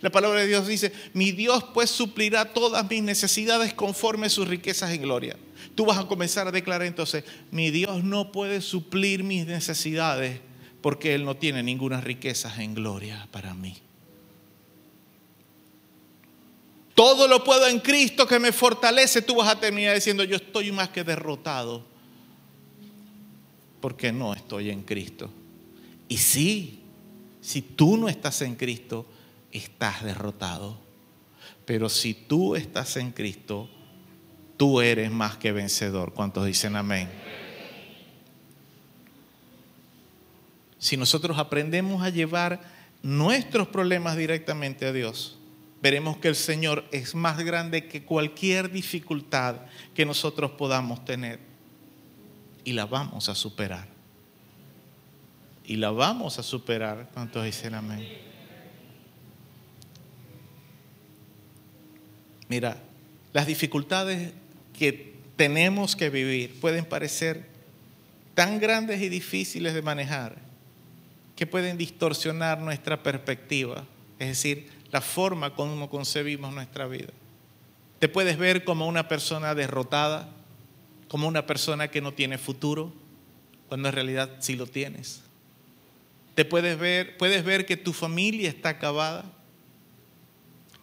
La palabra de Dios dice, mi Dios pues suplirá todas mis necesidades conforme sus riquezas en gloria. Tú vas a comenzar a declarar entonces, mi Dios no puede suplir mis necesidades porque Él no tiene ninguna riqueza en gloria para mí. Todo lo puedo en Cristo que me fortalece. Tú vas a terminar diciendo, yo estoy más que derrotado porque no estoy en Cristo. Y sí, si tú no estás en Cristo, estás derrotado. Pero si tú estás en Cristo, tú eres más que vencedor. ¿Cuántos dicen amén? Si nosotros aprendemos a llevar nuestros problemas directamente a Dios, veremos que el Señor es más grande que cualquier dificultad que nosotros podamos tener y la vamos a superar y la vamos a superar. ¿Cuántos dicen amén? Mira, las dificultades que tenemos que vivir pueden parecer tan grandes y difíciles de manejar que pueden distorsionar nuestra perspectiva, es decir, la forma como concebimos nuestra vida. Te puedes ver como una persona derrotada, como una persona que no tiene futuro, cuando en realidad sí lo tienes. Te puedes ver, puedes ver que tu familia está acabada,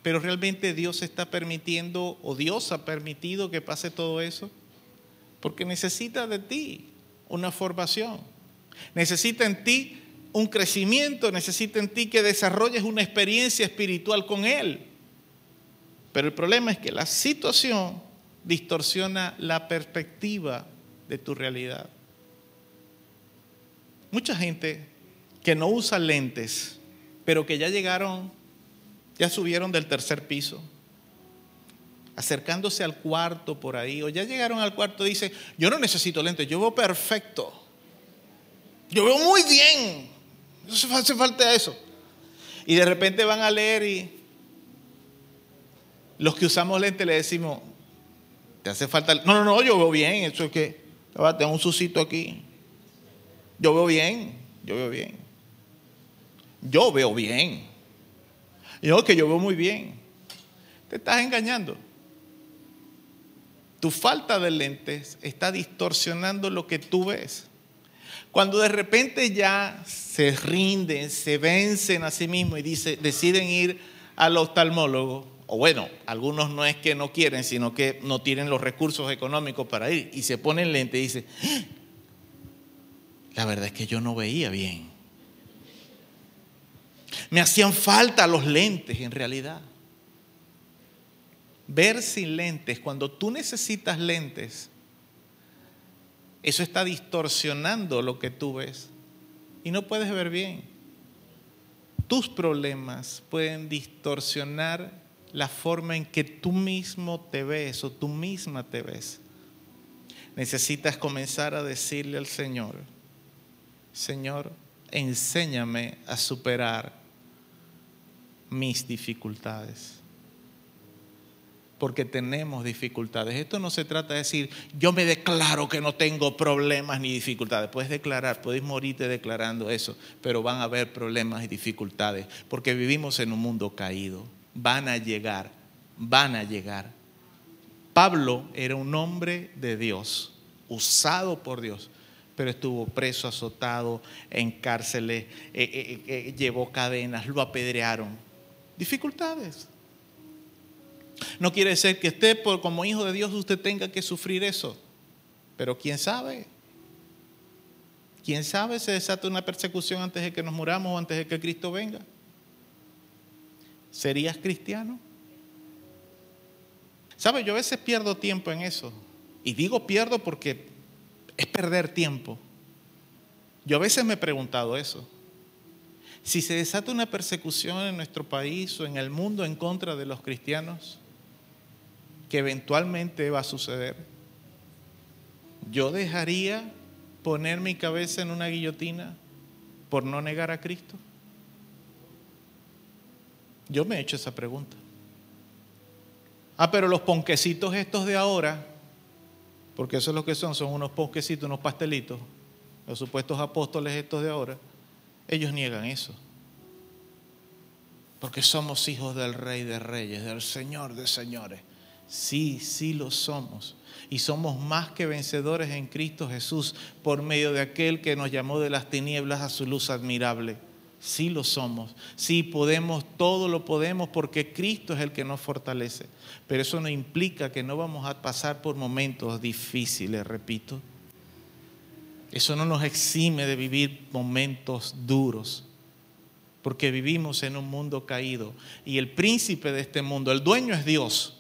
pero realmente Dios está permitiendo o Dios ha permitido que pase todo eso. Porque necesita de ti una formación. Necesita en ti un crecimiento, necesita en ti que desarrolles una experiencia espiritual con Él. Pero el problema es que la situación distorsiona la perspectiva de tu realidad. Mucha gente que no usa lentes, pero que ya llegaron, ya subieron del tercer piso, acercándose al cuarto por ahí, o ya llegaron al cuarto, dice, yo no necesito lentes, yo veo perfecto, yo veo muy bien, no hace falta eso. Y de repente van a leer y los que usamos lentes le decimos, te hace falta, no, no, no, yo veo bien, eso es que, tengo un susito aquí, yo veo bien, yo veo bien, yo veo bien, yo veo muy bien, te estás engañando. Tu falta de lentes está distorsionando lo que tú ves. Cuando de repente ya se rinden, se vencen a sí mismos y dice, deciden ir al oftalmólogo, o bueno, algunos no es que no quieren, sino que no tienen los recursos económicos para ir y se ponen lente y dice, ¡Ah! la verdad es que yo no veía bien. Me hacían falta los lentes en realidad ver sin lentes, cuando tú necesitas lentes, eso está distorsionando lo que tú ves y no puedes ver bien. Tus problemas pueden distorsionar la forma en que tú mismo te ves o tú misma te ves. Necesitas comenzar a decirle al Señor, Señor, enséñame a superar mis dificultades porque tenemos dificultades. Esto no se trata de decir, yo me declaro que no tengo problemas ni dificultades. Puedes declarar, puedes morirte declarando eso, pero van a haber problemas y dificultades, porque vivimos en un mundo caído. Van a llegar, van a llegar. Pablo era un hombre de Dios, usado por Dios, pero estuvo preso, azotado, en cárceles, eh, eh, eh, llevó cadenas, lo apedrearon. Dificultades. No quiere decir que usted, por, como hijo de Dios, usted tenga que sufrir eso. Pero quién sabe. ¿Quién sabe se desata una persecución antes de que nos muramos o antes de que Cristo venga? ¿Serías cristiano? ¿Sabe? Yo a veces pierdo tiempo en eso. Y digo pierdo porque es perder tiempo. Yo a veces me he preguntado eso. Si se desata una persecución en nuestro país o en el mundo en contra de los cristianos, que eventualmente va a suceder, yo dejaría poner mi cabeza en una guillotina por no negar a Cristo. Yo me he hecho esa pregunta. Ah, pero los ponquecitos estos de ahora, porque eso es lo que son, son unos ponquecitos, unos pastelitos, los supuestos apóstoles estos de ahora, ellos niegan eso. Porque somos hijos del Rey de Reyes, del Señor de Señores. Sí, sí lo somos. Y somos más que vencedores en Cristo Jesús por medio de aquel que nos llamó de las tinieblas a su luz admirable. Sí lo somos. Sí podemos, todo lo podemos porque Cristo es el que nos fortalece. Pero eso no implica que no vamos a pasar por momentos difíciles, repito. Eso no nos exime de vivir momentos duros porque vivimos en un mundo caído y el príncipe de este mundo, el dueño es Dios,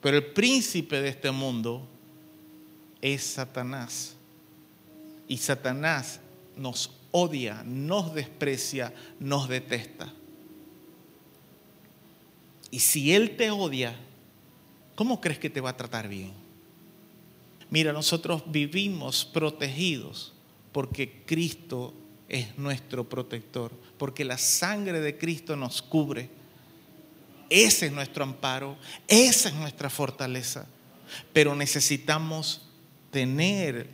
pero el príncipe de este mundo es Satanás. Y Satanás nos odia, nos desprecia, nos detesta. Y si Él te odia, ¿cómo crees que te va a tratar bien? Mira, nosotros vivimos protegidos porque Cristo es nuestro protector, porque la sangre de Cristo nos cubre ese es nuestro amparo, esa es nuestra fortaleza. Pero necesitamos tener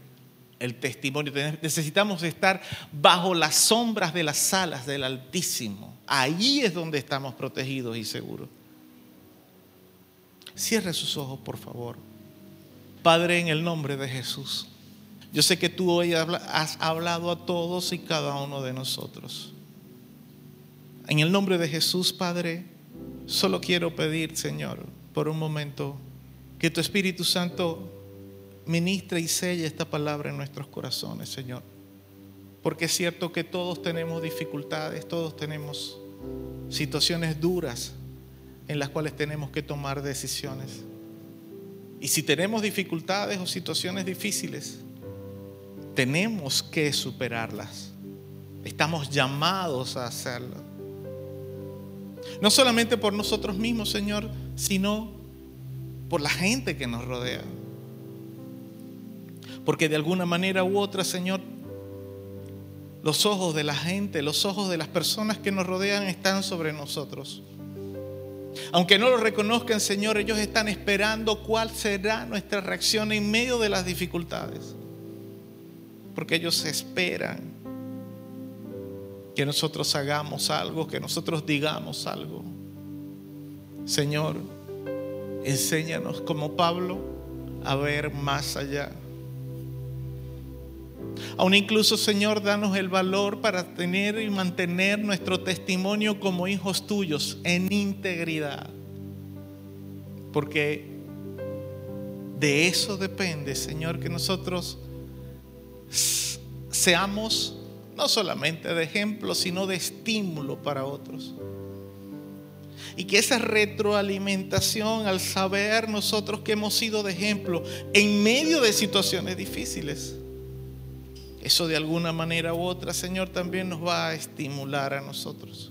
el testimonio, necesitamos estar bajo las sombras de las alas del Altísimo. Ahí es donde estamos protegidos y seguros. Cierre sus ojos, por favor. Padre, en el nombre de Jesús. Yo sé que tú hoy has hablado a todos y cada uno de nosotros. En el nombre de Jesús, Padre, Solo quiero pedir, Señor, por un momento, que tu Espíritu Santo ministre y selle esta palabra en nuestros corazones, Señor. Porque es cierto que todos tenemos dificultades, todos tenemos situaciones duras en las cuales tenemos que tomar decisiones. Y si tenemos dificultades o situaciones difíciles, tenemos que superarlas. Estamos llamados a hacerlo. No solamente por nosotros mismos, Señor, sino por la gente que nos rodea. Porque de alguna manera u otra, Señor, los ojos de la gente, los ojos de las personas que nos rodean están sobre nosotros. Aunque no lo reconozcan, Señor, ellos están esperando cuál será nuestra reacción en medio de las dificultades. Porque ellos esperan que nosotros hagamos algo, que nosotros digamos algo. Señor, enséñanos como Pablo a ver más allá. Aún incluso, Señor, danos el valor para tener y mantener nuestro testimonio como hijos tuyos en integridad. Porque de eso depende, Señor, que nosotros seamos no solamente de ejemplo, sino de estímulo para otros. Y que esa retroalimentación al saber nosotros que hemos sido de ejemplo en medio de situaciones difíciles, eso de alguna manera u otra, Señor, también nos va a estimular a nosotros.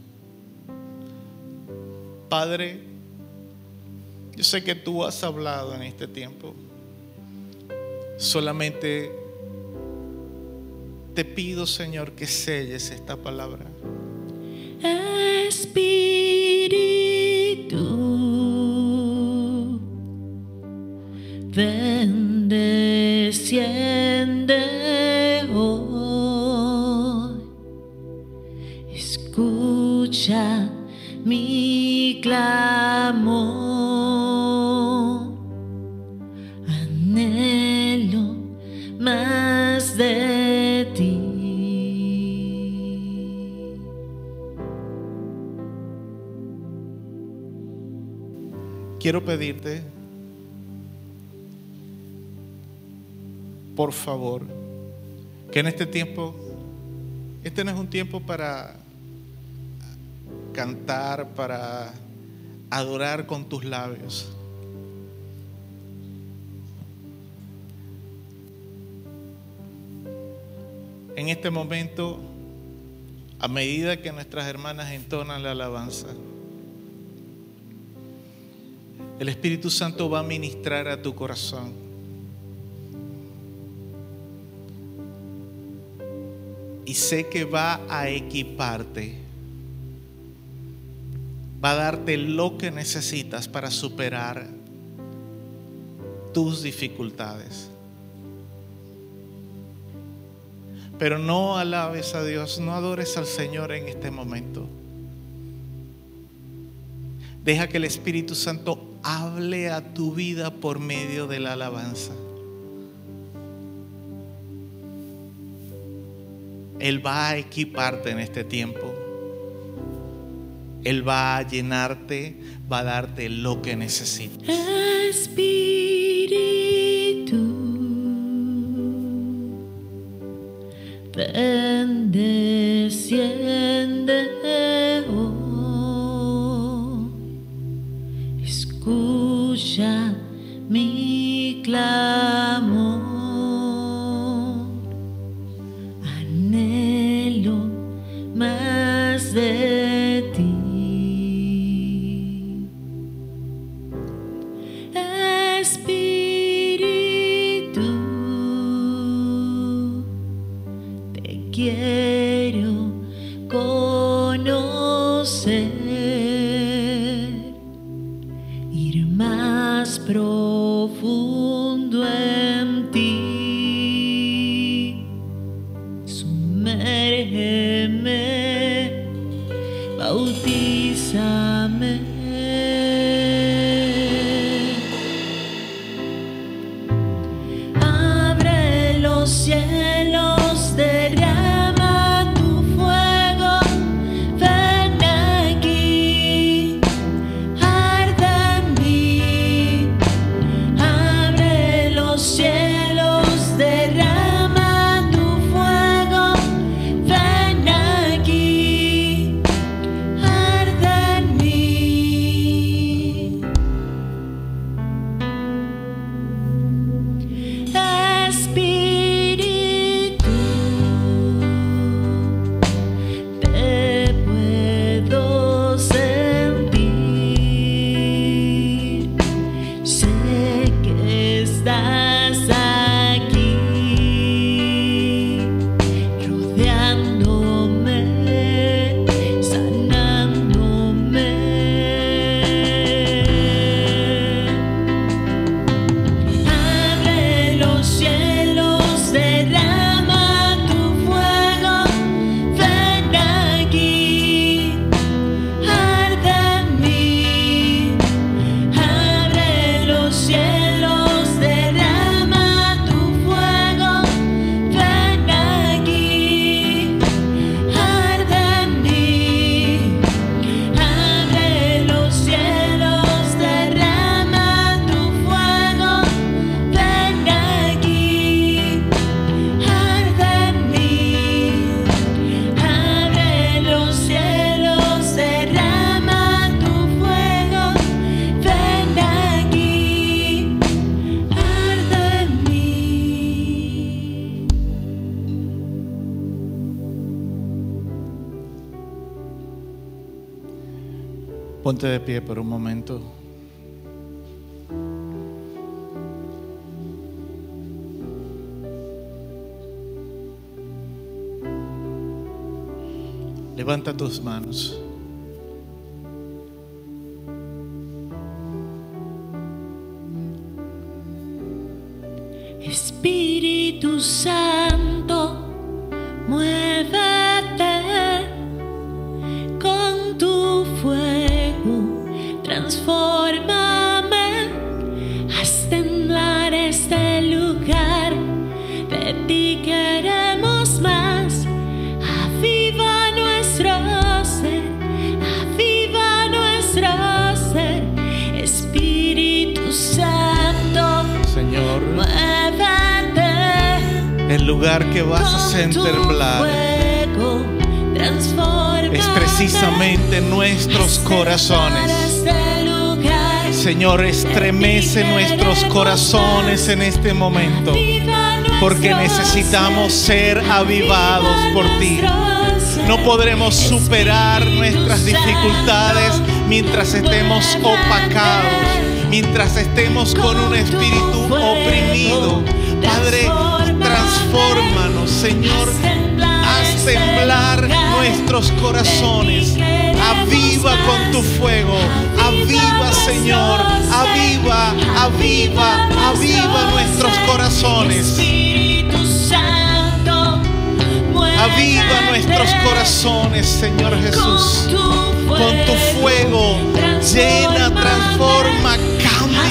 Padre, yo sé que tú has hablado en este tiempo. Solamente te pido, Señor, que selles esta palabra. Espíritu, ven, desciende hoy. Escucha mi clamor. Anhelo más de ti. Quiero pedirte, por favor, que en este tiempo, este no es un tiempo para cantar, para adorar con tus labios. En este momento, a medida que nuestras hermanas entonan la alabanza, el Espíritu Santo va a ministrar a tu corazón. Y sé que va a equiparte. Va a darte lo que necesitas para superar tus dificultades. Pero no alabes a Dios, no adores al Señor en este momento. Deja que el Espíritu Santo hable a tu vida por medio de la alabanza. Él va a equiparte en este tiempo. Él va a llenarte, va a darte lo que necesitas. Espíritu, Ponte de pie por un momento. Levanta tus manos. Espíritu Santo, el lugar que vas a hacer temblar es precisamente nuestros corazones. Señor, estremece nuestros corazones en este momento, porque necesitamos ser avivados por ti. No podremos superar nuestras dificultades mientras estemos opacados, mientras estemos con un espíritu oprimido. Padre, transfórmanos, Señor. Haz temblar nuestros corazones. Aviva con tu fuego. Aviva, Señor. Aviva, aviva, aviva nuestros corazones. Aviva nuestros corazones, Señor Jesús. Con tu fuego, llena, transforma,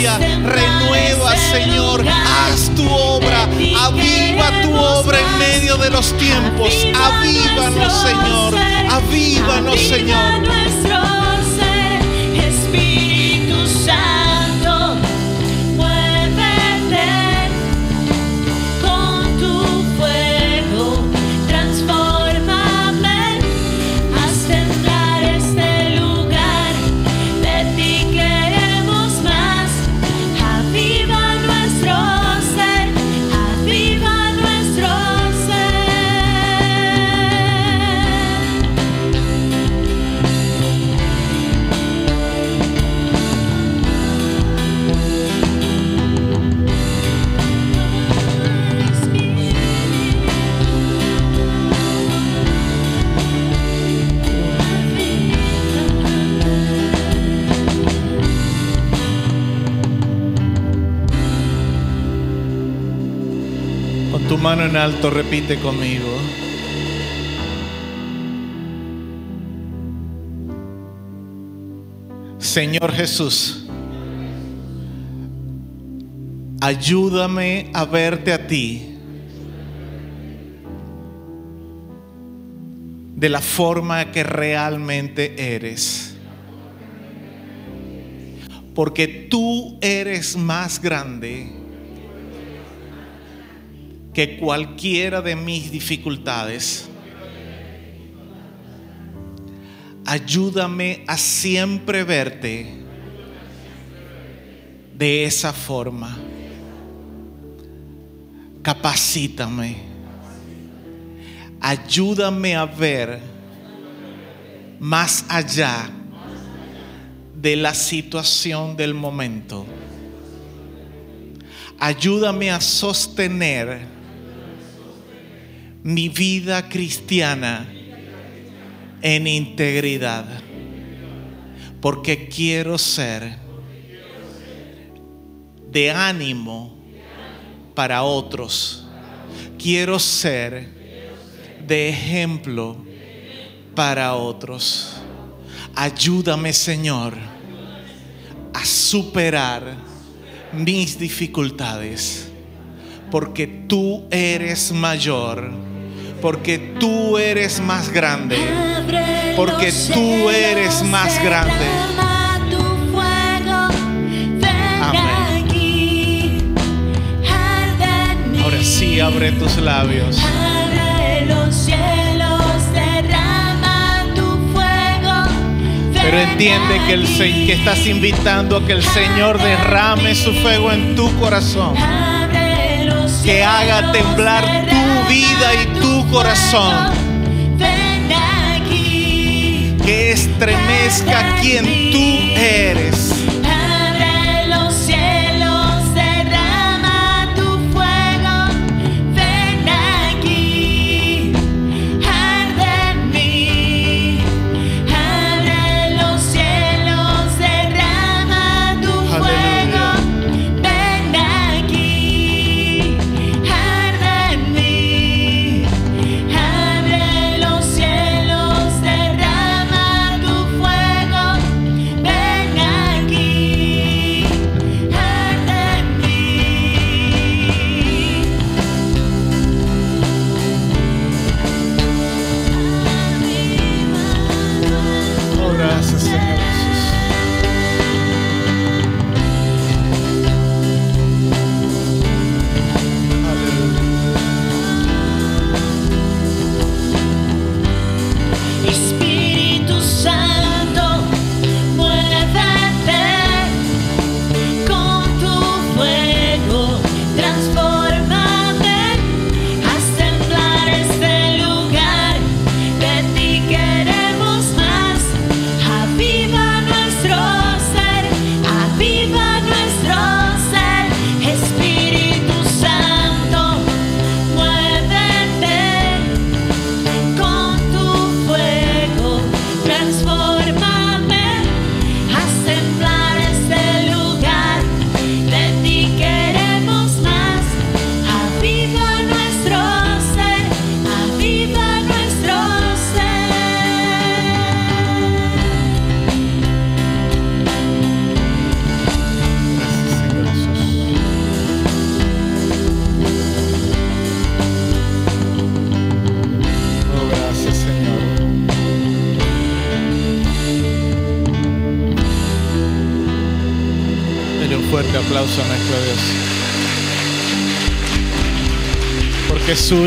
renueva, Señor. Haz tu obra, aviva tu obra en medio de los tiempos. Avívanos, Señor. Avívanos, Señor. Mano en alto, repite conmigo. Señor Jesús, ayúdame a verte a ti de la forma que realmente eres. Porque tú eres más grande que cualquiera de mis dificultades. Ayúdame a siempre verte de esa forma. Capacítame. Ayúdame a ver más allá de la situación del momento. Ayúdame a sostener mi vida cristiana en integridad. Porque quiero ser de ánimo para otros. Quiero ser de ejemplo para otros. Ayúdame, Señor, a superar mis dificultades. Porque tú eres mayor. Porque tú eres más grande. Porque tú eres más grande. Ahora sí, abre tus labios. Abre los cielos, derrama tu fuego. Pero entiende que, el, que estás invitando a que el Señor derrame su fuego en tu corazón. Que haga temblar tu vida y tu corazón. Ven aquí, que estremezca quien tú eres.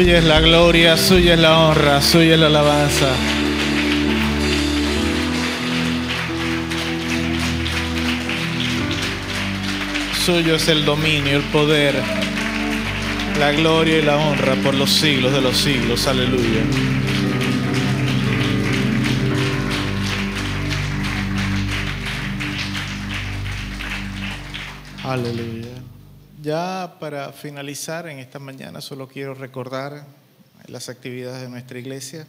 Suya es la gloria, suya es la honra, suya es la alabanza. Suyo es el dominio, el poder, la gloria y la honra por los siglos de los siglos. Aleluya. Aleluya. Ya para finalizar en esta mañana solo quiero recordar las actividades de nuestra iglesia.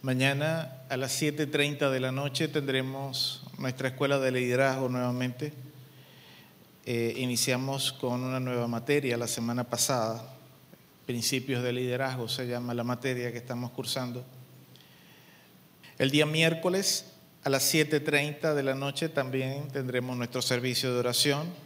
Mañana a las 7.30 de la noche tendremos nuestra escuela de liderazgo nuevamente. Eh, iniciamos con una nueva materia la semana pasada, principios de liderazgo se llama la materia que estamos cursando. El día miércoles a las 7.30 de la noche también tendremos nuestro servicio de oración.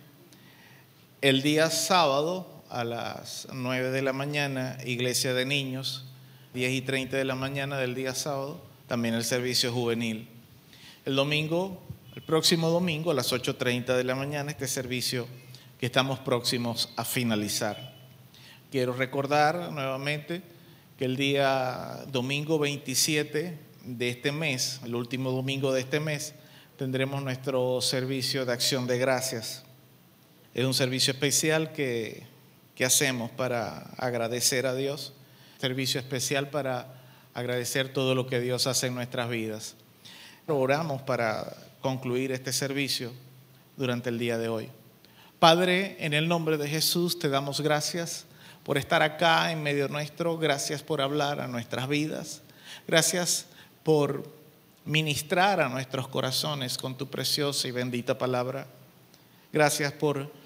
El día sábado a las 9 de la mañana, iglesia de niños, 10 y 30 de la mañana del día sábado, también el servicio juvenil. El domingo, el próximo domingo a las 8.30 de la mañana, este servicio que estamos próximos a finalizar. Quiero recordar nuevamente que el día domingo 27 de este mes, el último domingo de este mes, tendremos nuestro servicio de acción de gracias. Es un servicio especial que, que hacemos para agradecer a Dios, servicio especial para agradecer todo lo que Dios hace en nuestras vidas. Oramos para concluir este servicio durante el día de hoy. Padre, en el nombre de Jesús te damos gracias por estar acá en medio nuestro, gracias por hablar a nuestras vidas, gracias por ministrar a nuestros corazones con tu preciosa y bendita palabra. Gracias por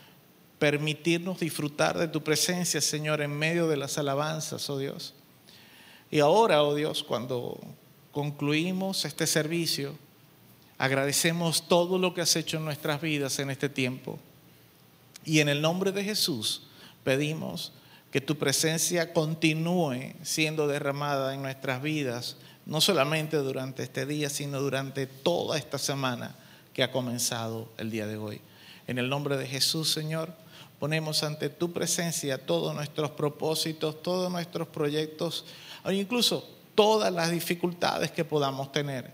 permitirnos disfrutar de tu presencia, Señor, en medio de las alabanzas, oh Dios. Y ahora, oh Dios, cuando concluimos este servicio, agradecemos todo lo que has hecho en nuestras vidas en este tiempo. Y en el nombre de Jesús pedimos que tu presencia continúe siendo derramada en nuestras vidas, no solamente durante este día, sino durante toda esta semana que ha comenzado el día de hoy. En el nombre de Jesús, Señor, ponemos ante tu presencia todos nuestros propósitos, todos nuestros proyectos, incluso todas las dificultades que podamos tener.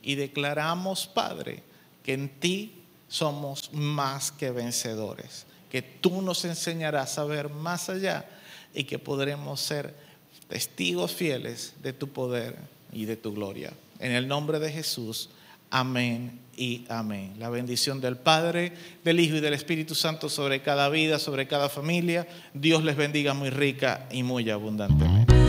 Y declaramos, Padre, que en ti somos más que vencedores, que tú nos enseñarás a ver más allá y que podremos ser testigos fieles de tu poder y de tu gloria. En el nombre de Jesús. Amén y amén. La bendición del Padre, del Hijo y del Espíritu Santo sobre cada vida, sobre cada familia. Dios les bendiga muy rica y muy abundantemente.